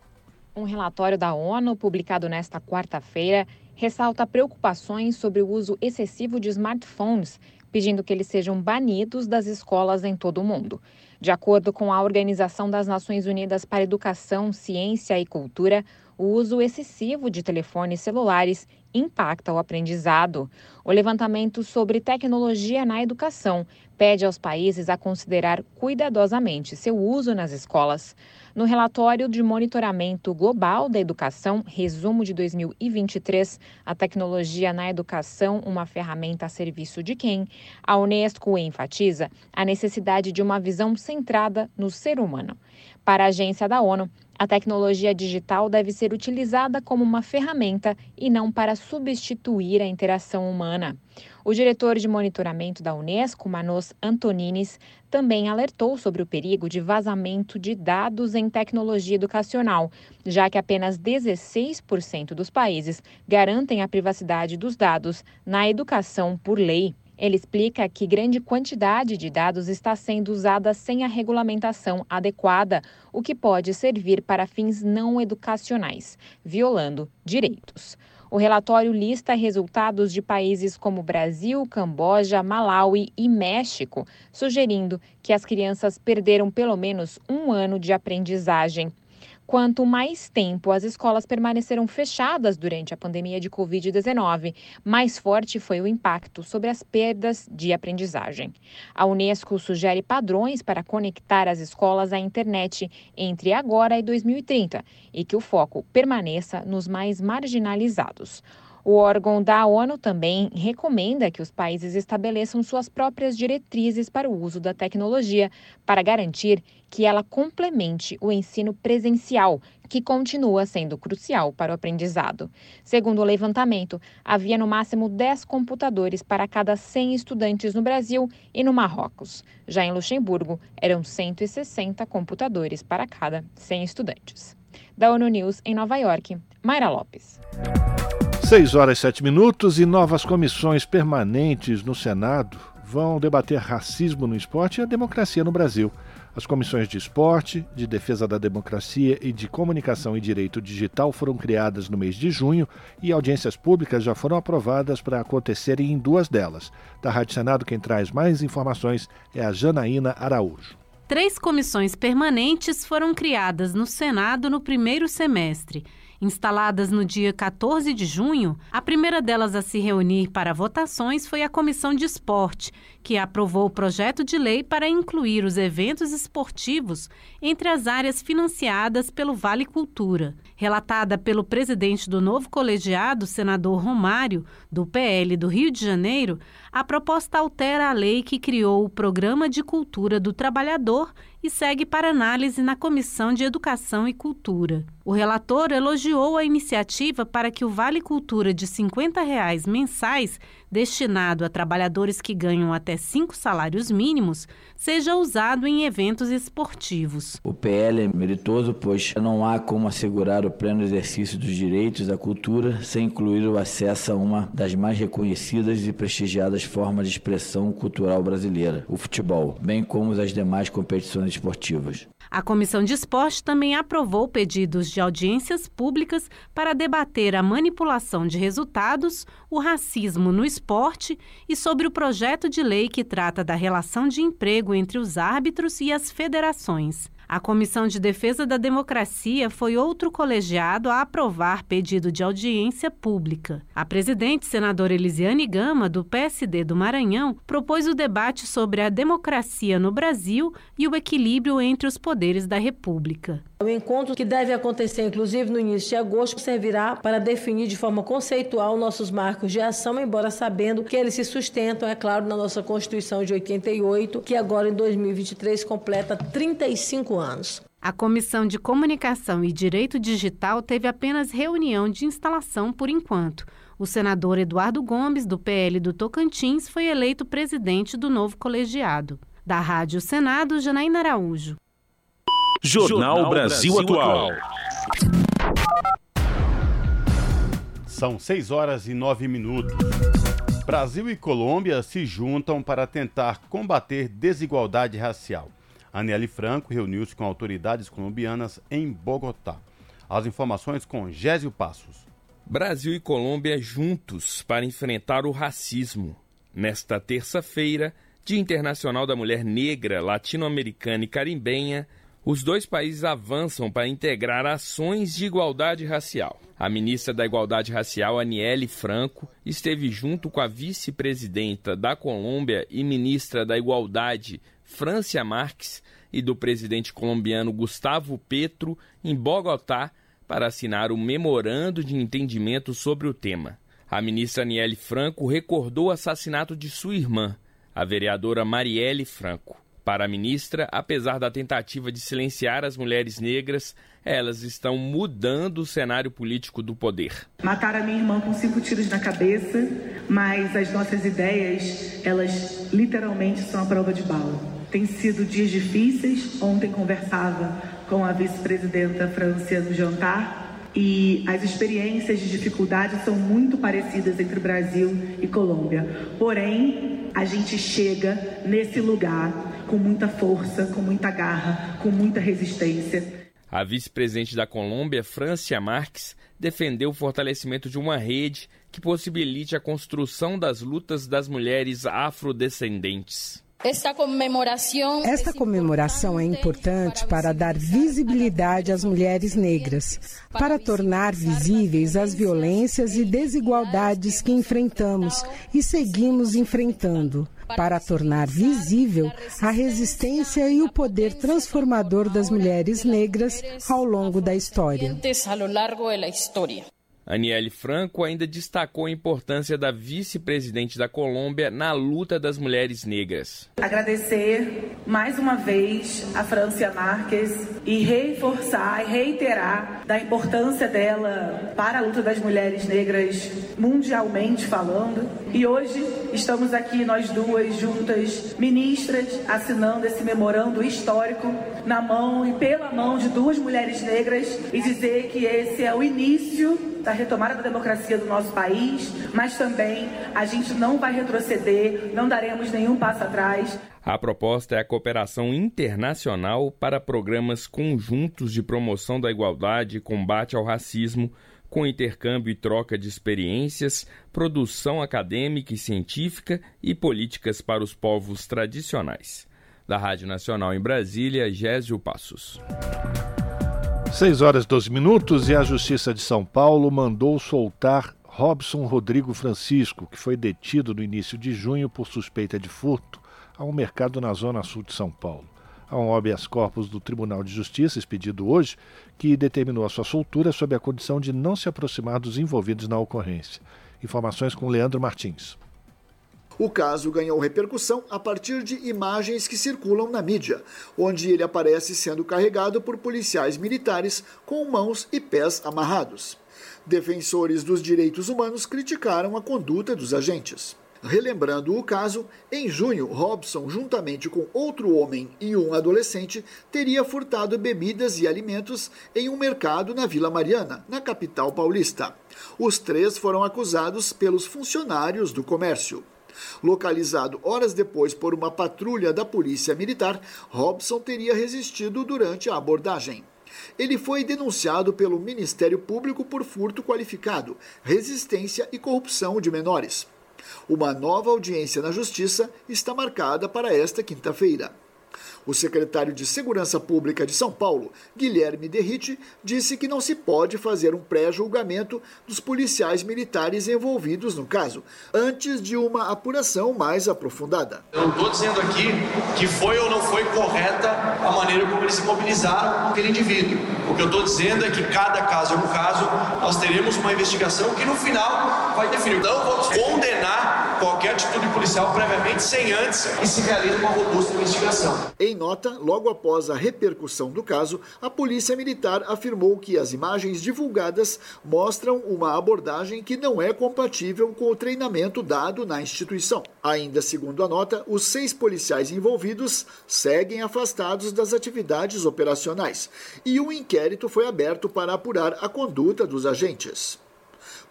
Um relatório da ONU, publicado nesta quarta-feira, ressalta preocupações sobre o uso excessivo de smartphones, pedindo que eles sejam banidos das escolas em todo o mundo. De acordo com a Organização das Nações Unidas para Educação, Ciência e Cultura, o uso excessivo de telefones celulares impacta o aprendizado. O levantamento sobre tecnologia na educação pede aos países a considerar cuidadosamente seu uso nas escolas. No relatório de monitoramento global da educação, resumo de 2023, a tecnologia na educação, uma ferramenta a serviço de quem? A Unesco enfatiza a necessidade de uma visão centrada no ser humano. Para a agência da ONU, a tecnologia digital deve ser utilizada como uma ferramenta e não para substituir a interação humana. O diretor de monitoramento da Unesco, Manos Antonines, também alertou sobre o perigo de vazamento de dados em tecnologia educacional, já que apenas 16% dos países garantem a privacidade dos dados na educação por lei. Ele explica que grande quantidade de dados está sendo usada sem a regulamentação adequada, o que pode servir para fins não educacionais, violando direitos. O relatório lista resultados de países como Brasil, Camboja, Malawi e México, sugerindo que as crianças perderam pelo menos um ano de aprendizagem. Quanto mais tempo as escolas permaneceram fechadas durante a pandemia de Covid-19, mais forte foi o impacto sobre as perdas de aprendizagem. A Unesco sugere padrões para conectar as escolas à internet entre agora e 2030 e que o foco permaneça nos mais marginalizados. O órgão da ONU também recomenda que os países estabeleçam suas próprias diretrizes para o uso da tecnologia, para garantir que ela complemente o ensino presencial, que continua sendo crucial para o aprendizado. Segundo o levantamento, havia no máximo 10 computadores para cada 100 estudantes no Brasil e no Marrocos. Já em Luxemburgo, eram 160 computadores para cada 100 estudantes. Da ONU News em Nova York, Mayra Lopes. 6 horas e 7 minutos e novas comissões permanentes no Senado vão debater racismo no esporte e a democracia no Brasil. As comissões de esporte, de defesa da democracia e de comunicação e direito digital foram criadas no mês de junho e audiências públicas já foram aprovadas para acontecerem em duas delas. Da Rádio Senado, quem traz mais informações é a Janaína Araújo. Três comissões permanentes foram criadas no Senado no primeiro semestre. Instaladas no dia 14 de junho, a primeira delas a se reunir para votações foi a Comissão de Esporte, que aprovou o projeto de lei para incluir os eventos esportivos entre as áreas financiadas pelo Vale Cultura. Relatada pelo presidente do novo colegiado, senador Romário, do PL do Rio de Janeiro, a proposta altera a lei que criou o Programa de Cultura do Trabalhador e segue para análise na Comissão de Educação e Cultura. O relator elogiou a iniciativa para que o Vale Cultura de 50 reais mensais, destinado a trabalhadores que ganham até cinco salários mínimos, seja usado em eventos esportivos. O PL é meritoso, pois não há como assegurar o pleno exercício dos direitos à cultura sem incluir o acesso a uma das mais reconhecidas e prestigiadas formas de expressão cultural brasileira, o futebol, bem como as demais competições esportivas. A Comissão de Esporte também aprovou pedidos de audiências públicas para debater a manipulação de resultados, o racismo no esporte e sobre o projeto de lei que trata da relação de emprego entre os árbitros e as federações. A Comissão de Defesa da Democracia foi outro colegiado a aprovar pedido de audiência pública. A presidente, senadora Elisiane Gama, do PSD do Maranhão, propôs o debate sobre a democracia no Brasil e o equilíbrio entre os poderes da República. O encontro que deve acontecer, inclusive, no início de agosto, servirá para definir de forma conceitual nossos marcos de ação, embora sabendo que eles se sustentam, é claro, na nossa Constituição de 88, que agora em 2023 completa 35 anos. A Comissão de Comunicação e Direito Digital teve apenas reunião de instalação por enquanto. O senador Eduardo Gomes, do PL do Tocantins, foi eleito presidente do novo colegiado. Da Rádio Senado, Janaína Araújo. Jornal Brasil Atual. São 6 horas e 9 minutos. Brasil e Colômbia se juntam para tentar combater desigualdade racial. Aniele Franco reuniu-se com autoridades colombianas em Bogotá. As informações com Gésio Passos. Brasil e Colômbia juntos para enfrentar o racismo. Nesta terça-feira, Dia Internacional da Mulher Negra, Latino-Americana e Carimbenha, os dois países avançam para integrar ações de igualdade racial. A ministra da Igualdade Racial, Aniele Franco, esteve junto com a vice-presidenta da Colômbia e ministra da Igualdade, Francia Marques, e do presidente colombiano Gustavo Petro, em Bogotá, para assinar o memorando de entendimento sobre o tema. A ministra Aniele Franco recordou o assassinato de sua irmã, a vereadora Marielle Franco. Para a ministra, apesar da tentativa de silenciar as mulheres negras, elas estão mudando o cenário político do poder. Mataram a minha irmã com cinco tiros na cabeça, mas as nossas ideias, elas literalmente são a prova de bala. Tem sido dias difíceis. Ontem conversava com a vice-presidenta Francia no jantar e as experiências de dificuldade são muito parecidas entre Brasil e Colômbia. Porém, a gente chega nesse lugar com muita força, com muita garra, com muita resistência. A vice-presidente da Colômbia, Francia Marques, defendeu o fortalecimento de uma rede que possibilite a construção das lutas das mulheres afrodescendentes. Esta comemoração... Esta comemoração é importante para dar visibilidade às mulheres negras, para tornar visíveis as violências e desigualdades que enfrentamos e seguimos enfrentando, para tornar visível a resistência e o poder transformador das mulheres negras ao longo da história. Aniele Franco ainda destacou a importância da vice-presidente da Colômbia na luta das mulheres negras. Agradecer mais uma vez a Francia Marques e reforçar e reiterar da importância dela para a luta das mulheres negras mundialmente falando. E hoje estamos aqui nós duas juntas, ministras, assinando esse memorando histórico na mão e pela mão de duas mulheres negras e dizer que esse é o início da retomada da democracia do nosso país, mas também a gente não vai retroceder, não daremos nenhum passo atrás. A proposta é a cooperação internacional para programas conjuntos de promoção da igualdade e combate ao racismo, com intercâmbio e troca de experiências, produção acadêmica e científica e políticas para os povos tradicionais. Da Rádio Nacional em Brasília, Gésio Passos. 6 horas e 12 minutos e a Justiça de São Paulo mandou soltar Robson Rodrigo Francisco, que foi detido no início de junho por suspeita de furto a um mercado na zona sul de São Paulo. Há um habeas corpus do Tribunal de Justiça, expedido hoje, que determinou a sua soltura sob a condição de não se aproximar dos envolvidos na ocorrência. Informações com Leandro Martins. O caso ganhou repercussão a partir de imagens que circulam na mídia, onde ele aparece sendo carregado por policiais militares com mãos e pés amarrados. Defensores dos direitos humanos criticaram a conduta dos agentes. Relembrando o caso, em junho, Robson, juntamente com outro homem e um adolescente, teria furtado bebidas e alimentos em um mercado na Vila Mariana, na capital paulista. Os três foram acusados pelos funcionários do comércio. Localizado horas depois por uma patrulha da Polícia Militar, Robson teria resistido durante a abordagem. Ele foi denunciado pelo Ministério Público por furto qualificado, resistência e corrupção de menores. Uma nova audiência na Justiça está marcada para esta quinta-feira. O secretário de Segurança Pública de São Paulo, Guilherme Derrite, disse que não se pode fazer um pré-julgamento dos policiais militares envolvidos no caso, antes de uma apuração mais aprofundada. Eu não estou dizendo aqui que foi ou não foi correta a maneira como eles se mobilizaram aquele indivíduo. O que eu estou dizendo é que cada caso é um caso, nós teremos uma investigação que no final vai definir. Não vamos condenar qualquer atitude policial previamente sem antes que se realize uma robusta investigação. Em nota, logo após a repercussão do caso, a Polícia Militar afirmou que as imagens divulgadas mostram uma abordagem que não é compatível com o treinamento dado na instituição. Ainda segundo a nota, os seis policiais envolvidos seguem afastados das atividades operacionais e um inquérito foi aberto para apurar a conduta dos agentes.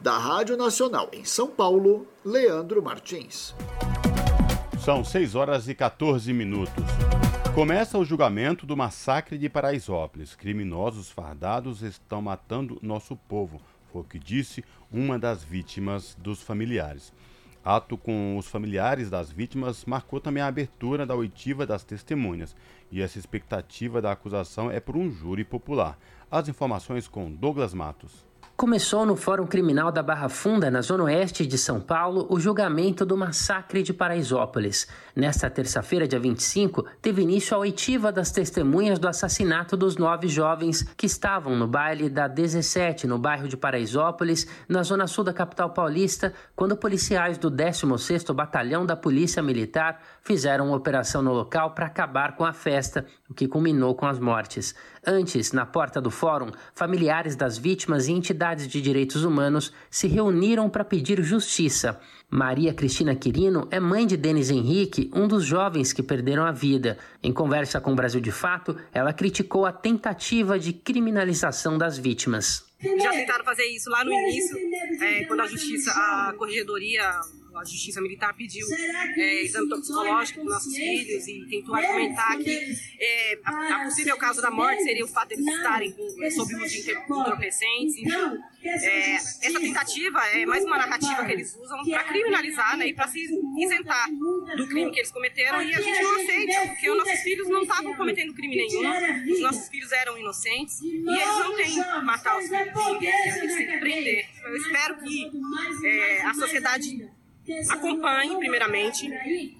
Da Rádio Nacional em São Paulo, Leandro Martins. São 6 horas e 14 minutos. Começa o julgamento do massacre de Paraisópolis. Criminosos fardados estão matando nosso povo, foi o que disse uma das vítimas dos familiares. Ato com os familiares das vítimas marcou também a abertura da oitiva das testemunhas, e essa expectativa da acusação é por um júri popular. As informações com Douglas Matos. Começou no Fórum Criminal da Barra Funda, na zona oeste de São Paulo, o julgamento do massacre de Paraisópolis. Nesta terça-feira, dia 25, teve início a oitiva das testemunhas do assassinato dos nove jovens que estavam no baile da 17, no bairro de Paraisópolis, na zona sul da capital paulista, quando policiais do 16º Batalhão da Polícia Militar fizeram uma operação no local para acabar com a festa, o que culminou com as mortes. Antes, na porta do fórum, familiares das vítimas e entidades de direitos humanos se reuniram para pedir justiça. Maria Cristina Quirino é mãe de Denis Henrique, um dos jovens que perderam a vida. Em conversa com o Brasil de Fato, ela criticou a tentativa de criminalização das vítimas. Já tentaram fazer isso lá no início, é, quando a justiça, a corregedoria a Justiça Militar pediu é, exame toxicológico para nossos filhos e tentou argumentar que é, a, a, possível causa da morte seria o fato de eles estarem sob o uso de entorpecentes. Enfim, é, essa tentativa é mais uma narrativa que eles usam para criminalizar né, e para se isentar do crime que eles cometeram e a gente não aceita, porque os nossos filhos não estavam cometendo crime nenhum, os nossos filhos eram inocentes e eles não têm que matar os filhos de ninguém, eles têm que prender. Eu espero que é, a sociedade acompanhe, primeiramente,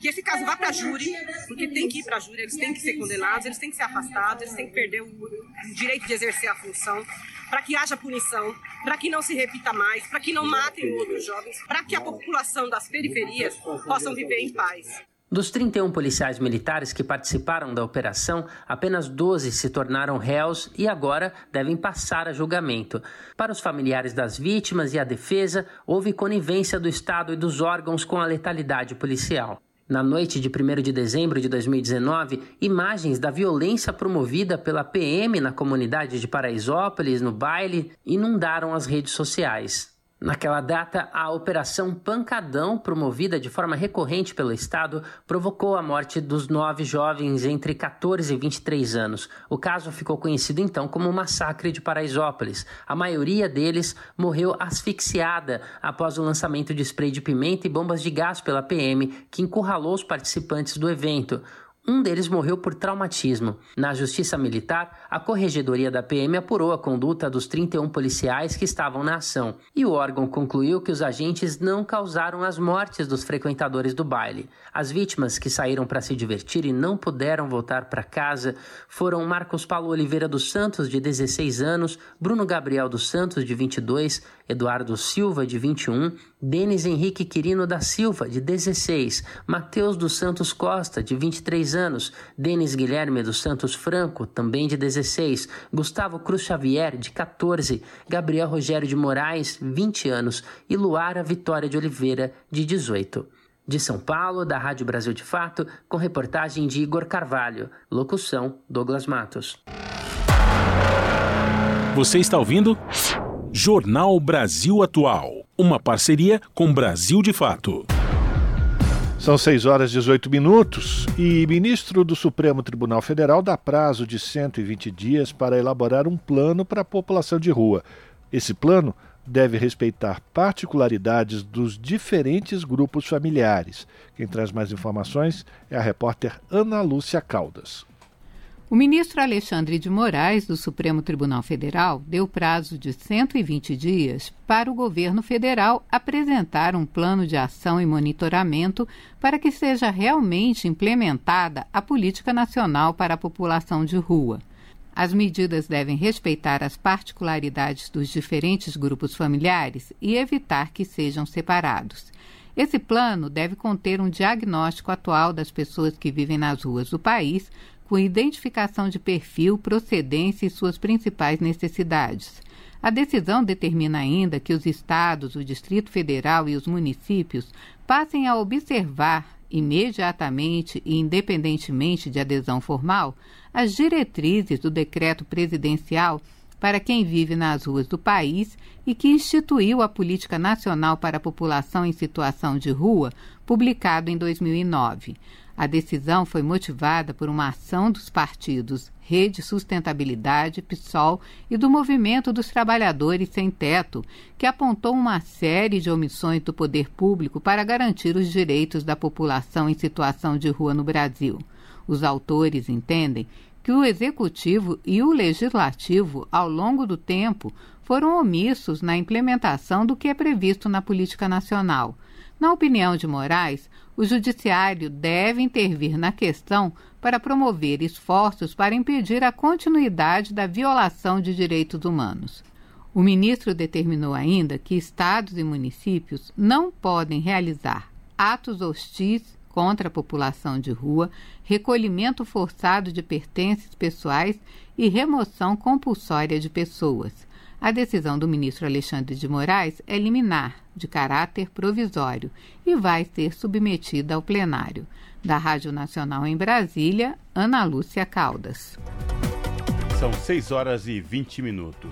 que esse caso vá para júri, porque tem que ir para júri, eles têm que ser condenados, eles têm que ser afastados, eles têm que perder o direito de exercer a função, para que haja punição, para que não se repita mais, para que não matem outros jovens, para que a população das periferias possam viver em paz. Dos 31 policiais militares que participaram da operação, apenas 12 se tornaram réus e agora devem passar a julgamento. Para os familiares das vítimas e a defesa, houve conivência do Estado e dos órgãos com a letalidade policial. Na noite de 1 de dezembro de 2019, imagens da violência promovida pela PM na comunidade de Paraisópolis, no baile, inundaram as redes sociais. Naquela data, a Operação Pancadão, promovida de forma recorrente pelo Estado, provocou a morte dos nove jovens entre 14 e 23 anos. O caso ficou conhecido então como Massacre de Paraisópolis. A maioria deles morreu asfixiada após o lançamento de spray de pimenta e bombas de gás pela PM, que encurralou os participantes do evento. Um deles morreu por traumatismo. Na Justiça Militar, a Corregedoria da PM apurou a conduta dos 31 policiais que estavam na ação e o órgão concluiu que os agentes não causaram as mortes dos frequentadores do baile. As vítimas que saíram para se divertir e não puderam voltar para casa foram Marcos Paulo Oliveira dos Santos, de 16 anos, Bruno Gabriel dos Santos, de 22, Eduardo Silva, de 21, Denis Henrique Quirino da Silva, de 16, Matheus dos Santos Costa, de 23 anos, Denis Guilherme dos Santos Franco, também de 16, Gustavo Cruz Xavier, de 14, Gabriel Rogério de Moraes, 20 anos e Luara Vitória de Oliveira, de 18. De São Paulo, da Rádio Brasil de Fato, com reportagem de Igor Carvalho. Locução: Douglas Matos. Você está ouvindo? Jornal Brasil Atual. Uma parceria com Brasil de Fato. São 6 horas e 18 minutos e ministro do Supremo Tribunal Federal dá prazo de 120 dias para elaborar um plano para a população de rua. Esse plano deve respeitar particularidades dos diferentes grupos familiares. Quem traz mais informações é a repórter Ana Lúcia Caldas. O ministro Alexandre de Moraes, do Supremo Tribunal Federal, deu prazo de 120 dias para o governo federal apresentar um plano de ação e monitoramento para que seja realmente implementada a Política Nacional para a População de Rua. As medidas devem respeitar as particularidades dos diferentes grupos familiares e evitar que sejam separados. Esse plano deve conter um diagnóstico atual das pessoas que vivem nas ruas do país, com identificação de perfil, procedência e suas principais necessidades. A decisão determina ainda que os estados, o Distrito Federal e os municípios passem a observar imediatamente e independentemente de adesão formal as diretrizes do decreto presidencial para quem vive nas ruas do país e que instituiu a Política Nacional para a População em Situação de Rua, publicado em 2009. A decisão foi motivada por uma ação dos partidos Rede Sustentabilidade, PSOL e do Movimento dos Trabalhadores Sem Teto, que apontou uma série de omissões do poder público para garantir os direitos da população em situação de rua no Brasil. Os autores entendem que o executivo e o legislativo, ao longo do tempo, foram omissos na implementação do que é previsto na política nacional. Na opinião de Moraes, o Judiciário deve intervir na questão para promover esforços para impedir a continuidade da violação de direitos humanos. O ministro determinou ainda que estados e municípios não podem realizar atos hostis contra a população de rua, recolhimento forçado de pertences pessoais e remoção compulsória de pessoas. A decisão do ministro Alexandre de Moraes é liminar, de caráter provisório, e vai ser submetida ao plenário. Da Rádio Nacional em Brasília, Ana Lúcia Caldas. São 6 horas e 20 minutos.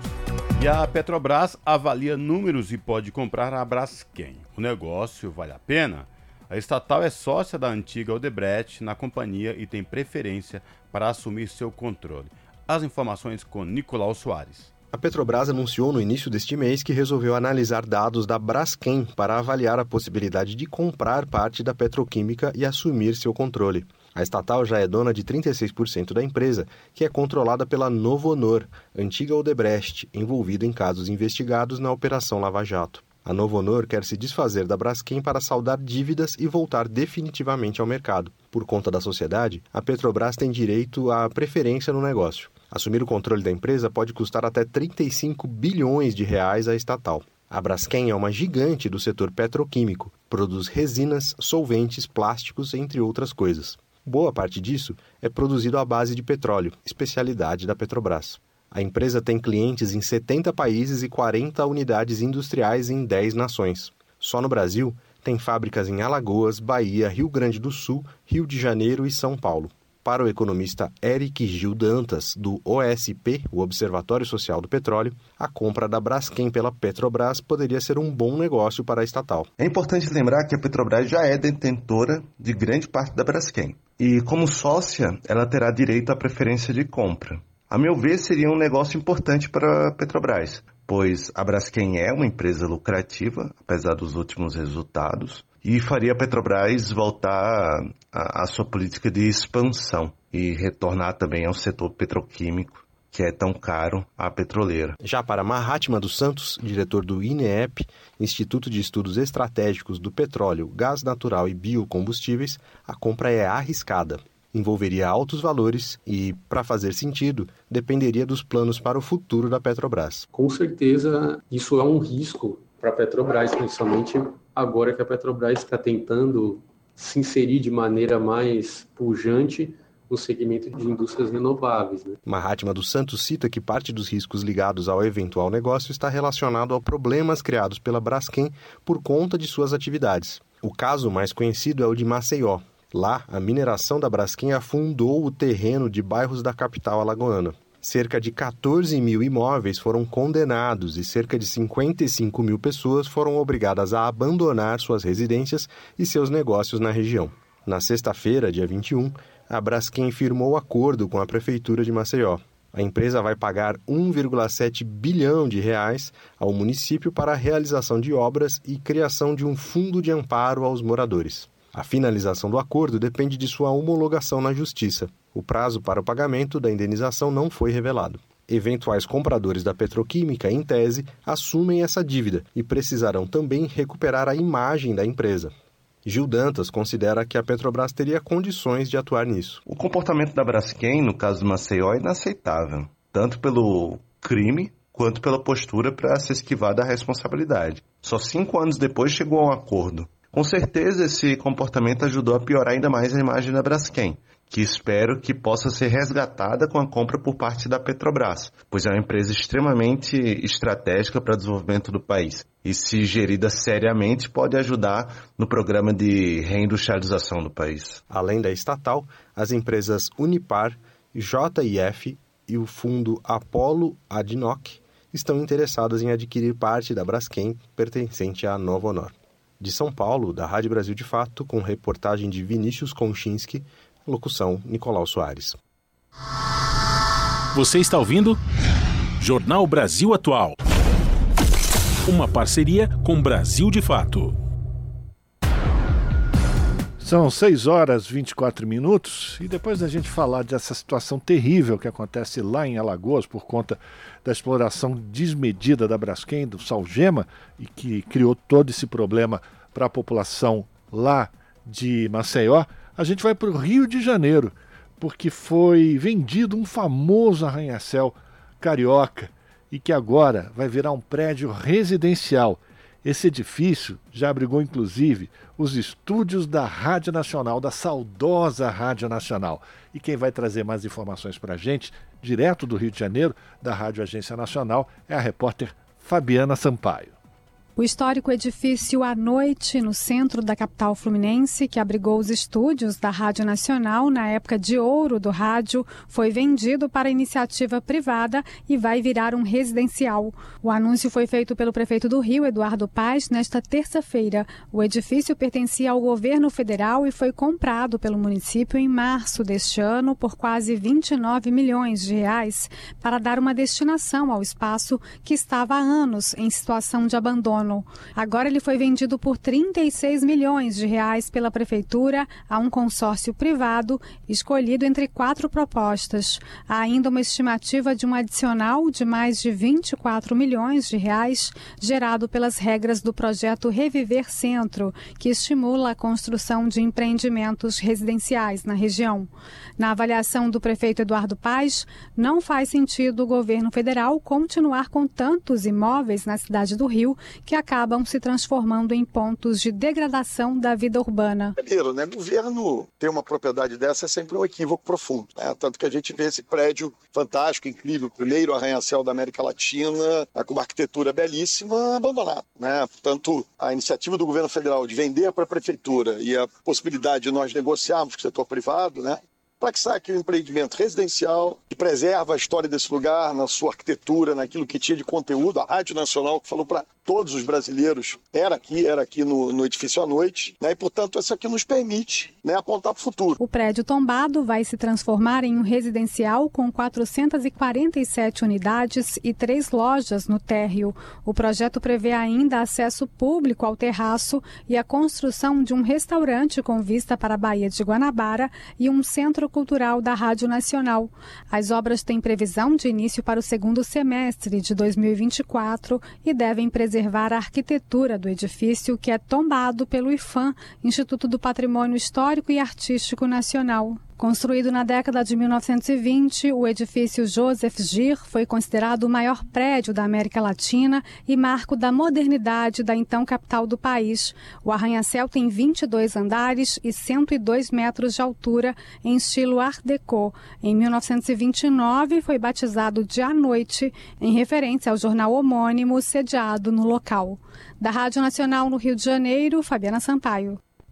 E a Petrobras avalia números e pode comprar a Braskem. O negócio vale a pena? A estatal é sócia da antiga Odebrecht na companhia e tem preferência para assumir seu controle. As informações com Nicolau Soares. A Petrobras anunciou no início deste mês que resolveu analisar dados da Braskem para avaliar a possibilidade de comprar parte da petroquímica e assumir seu controle. A estatal já é dona de 36% da empresa, que é controlada pela Novo Honor, antiga Odebrecht, envolvida em casos investigados na Operação Lava Jato. A Novo Honor quer se desfazer da Braskem para saldar dívidas e voltar definitivamente ao mercado. Por conta da sociedade, a Petrobras tem direito à preferência no negócio. Assumir o controle da empresa pode custar até 35 bilhões de reais à estatal. A Braskem é uma gigante do setor petroquímico, produz resinas, solventes, plásticos, entre outras coisas. Boa parte disso é produzido à base de petróleo, especialidade da Petrobras. A empresa tem clientes em 70 países e 40 unidades industriais em 10 nações. Só no Brasil, tem fábricas em Alagoas, Bahia, Rio Grande do Sul, Rio de Janeiro e São Paulo. Para o economista Eric Gil Dantas, do OSP, o Observatório Social do Petróleo, a compra da Braskem pela Petrobras poderia ser um bom negócio para a estatal. É importante lembrar que a Petrobras já é detentora de grande parte da Braskem. E, como sócia, ela terá direito à preferência de compra. A meu ver, seria um negócio importante para a Petrobras, pois a Braskem é uma empresa lucrativa, apesar dos últimos resultados, e faria a Petrobras voltar à sua política de expansão e retornar também ao setor petroquímico que é tão caro à petroleira. Já para Mahatma dos Santos, diretor do INEP, Instituto de Estudos Estratégicos do Petróleo, Gás Natural e Biocombustíveis, a compra é arriscada. Envolveria altos valores e, para fazer sentido, dependeria dos planos para o futuro da Petrobras. Com certeza, isso é um risco para a Petrobras, principalmente agora que a Petrobras está tentando se inserir de maneira mais pujante no segmento de indústrias renováveis. Né? Mahatma dos Santos cita que parte dos riscos ligados ao eventual negócio está relacionado a problemas criados pela Braskem por conta de suas atividades. O caso mais conhecido é o de Maceió. Lá, a mineração da Braskem afundou o terreno de bairros da capital alagoana cerca de 14 mil imóveis foram condenados e cerca de 55 mil pessoas foram obrigadas a abandonar suas residências e seus negócios na região. Na sexta-feira, dia 21, a Braskem firmou acordo com a Prefeitura de Maceió. A empresa vai pagar 1,7 bilhão de reais ao município para a realização de obras e criação de um fundo de amparo aos moradores. A finalização do acordo depende de sua homologação na Justiça. O prazo para o pagamento da indenização não foi revelado. Eventuais compradores da petroquímica, em tese, assumem essa dívida e precisarão também recuperar a imagem da empresa. Gil Dantas considera que a Petrobras teria condições de atuar nisso. O comportamento da Braskem, no caso do Maceió, é inaceitável, tanto pelo crime quanto pela postura para se esquivar da responsabilidade. Só cinco anos depois chegou a um acordo. Com certeza esse comportamento ajudou a piorar ainda mais a imagem da Braskem, que espero que possa ser resgatada com a compra por parte da Petrobras, pois é uma empresa extremamente estratégica para o desenvolvimento do país. E se gerida seriamente, pode ajudar no programa de reindustrialização do país. Além da estatal, as empresas Unipar, JIF e o fundo Apollo Adnoc estão interessadas em adquirir parte da Braskem pertencente à Nova. De São Paulo, da Rádio Brasil de Fato, com reportagem de Vinícius Konchinski, Locução: Nicolau Soares. Você está ouvindo? Jornal Brasil Atual. Uma parceria com Brasil de Fato. São 6 horas e 24 minutos e depois da gente falar dessa situação terrível que acontece lá em Alagoas por conta da exploração desmedida da Braskem, do Salgema, e que criou todo esse problema para a população lá de Maceió, a gente vai para o Rio de Janeiro, porque foi vendido um famoso arranha-céu carioca e que agora vai virar um prédio residencial. Esse edifício já abrigou inclusive os estúdios da Rádio Nacional, da saudosa Rádio Nacional. E quem vai trazer mais informações para a gente, direto do Rio de Janeiro, da Rádio Agência Nacional, é a repórter Fabiana Sampaio. O histórico edifício à noite no centro da capital fluminense, que abrigou os estúdios da Rádio Nacional na época de ouro do rádio, foi vendido para iniciativa privada e vai virar um residencial. O anúncio foi feito pelo prefeito do Rio, Eduardo Paz, nesta terça-feira. O edifício pertencia ao governo federal e foi comprado pelo município em março deste ano por quase 29 milhões de reais para dar uma destinação ao espaço que estava há anos em situação de abandono Agora ele foi vendido por 36 milhões de reais pela prefeitura a um consórcio privado escolhido entre quatro propostas. Há ainda uma estimativa de um adicional de mais de 24 milhões de reais gerado pelas regras do projeto Reviver Centro, que estimula a construção de empreendimentos residenciais na região. Na avaliação do prefeito Eduardo Paz, não faz sentido o governo federal continuar com tantos imóveis na cidade do Rio que acabam se transformando em pontos de degradação da vida urbana. Primeiro, né, governo ter uma propriedade dessa é sempre um equívoco profundo. Né? Tanto que a gente vê esse prédio fantástico, incrível, primeiro arranha-céu da América Latina, né, com uma arquitetura belíssima, abandonado. Né? Portanto, a iniciativa do governo federal de vender para a prefeitura e a possibilidade de nós negociarmos com o setor privado, né, para saia aqui um empreendimento residencial que preserva a história desse lugar, na sua arquitetura, naquilo que tinha de conteúdo. A Rádio Nacional falou para todos os brasileiros era aqui, era aqui no, no edifício à noite, né? E portanto isso aqui nos permite, né, apontar para o futuro. O prédio tombado vai se transformar em um residencial com 447 unidades e três lojas no térreo. O projeto prevê ainda acesso público ao terraço e a construção de um restaurante com vista para a Baía de Guanabara e um centro cultural da Rádio Nacional. As obras têm previsão de início para o segundo semestre de 2024 e devem preservar a arquitetura do edifício, que é tombado pelo IFAM, Instituto do Patrimônio Histórico e Artístico Nacional. Construído na década de 1920, o edifício Joseph Gir foi considerado o maior prédio da América Latina e marco da modernidade da então capital do país. O arranha-céu tem 22 andares e 102 metros de altura, em estilo Art Deco. Em 1929, foi batizado de à noite, em referência ao jornal homônimo sediado no local. Da Rádio Nacional no Rio de Janeiro, Fabiana Sampaio.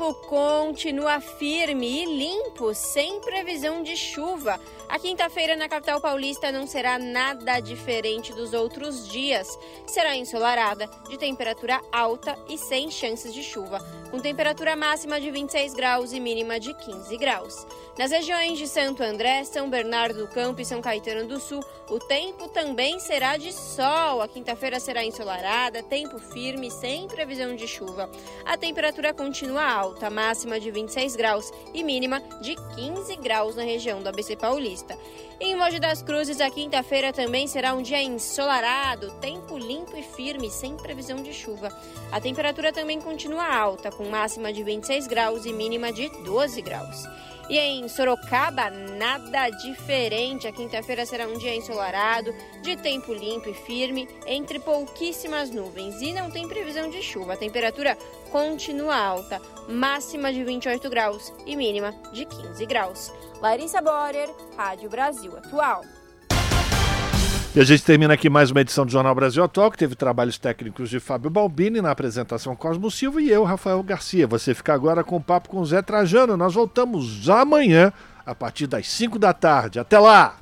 Tempo continua firme e limpo, sem previsão de chuva. A quinta-feira na capital paulista não será nada diferente dos outros dias. Será ensolarada, de temperatura alta e sem chances de chuva, com temperatura máxima de 26 graus e mínima de 15 graus. Nas regiões de Santo André, São Bernardo do Campo e São Caetano do Sul, o tempo também será de sol. A quinta-feira será ensolarada, tempo firme, sem previsão de chuva. A temperatura continua alta, máxima de 26 graus e mínima de 15 graus na região do ABC Paulista. Em Mogi das Cruzes, a quinta-feira também será um dia ensolarado, tempo limpo e firme, sem previsão de chuva. A temperatura também continua alta, com máxima de 26 graus e mínima de 12 graus. E em Sorocaba, nada diferente. A quinta-feira será um dia ensolarado, de tempo limpo e firme, entre pouquíssimas nuvens. E não tem previsão de chuva. A temperatura continua alta, máxima de 28 graus e mínima de 15 graus. Larissa Borer, Rádio Brasil Atual. E a gente termina aqui mais uma edição do Jornal Brasil Atual, que teve trabalhos técnicos de Fábio Balbini, na apresentação Cosmo Silva e eu, Rafael Garcia. Você fica agora com o papo com o Zé Trajano. Nós voltamos amanhã, a partir das 5 da tarde. Até lá!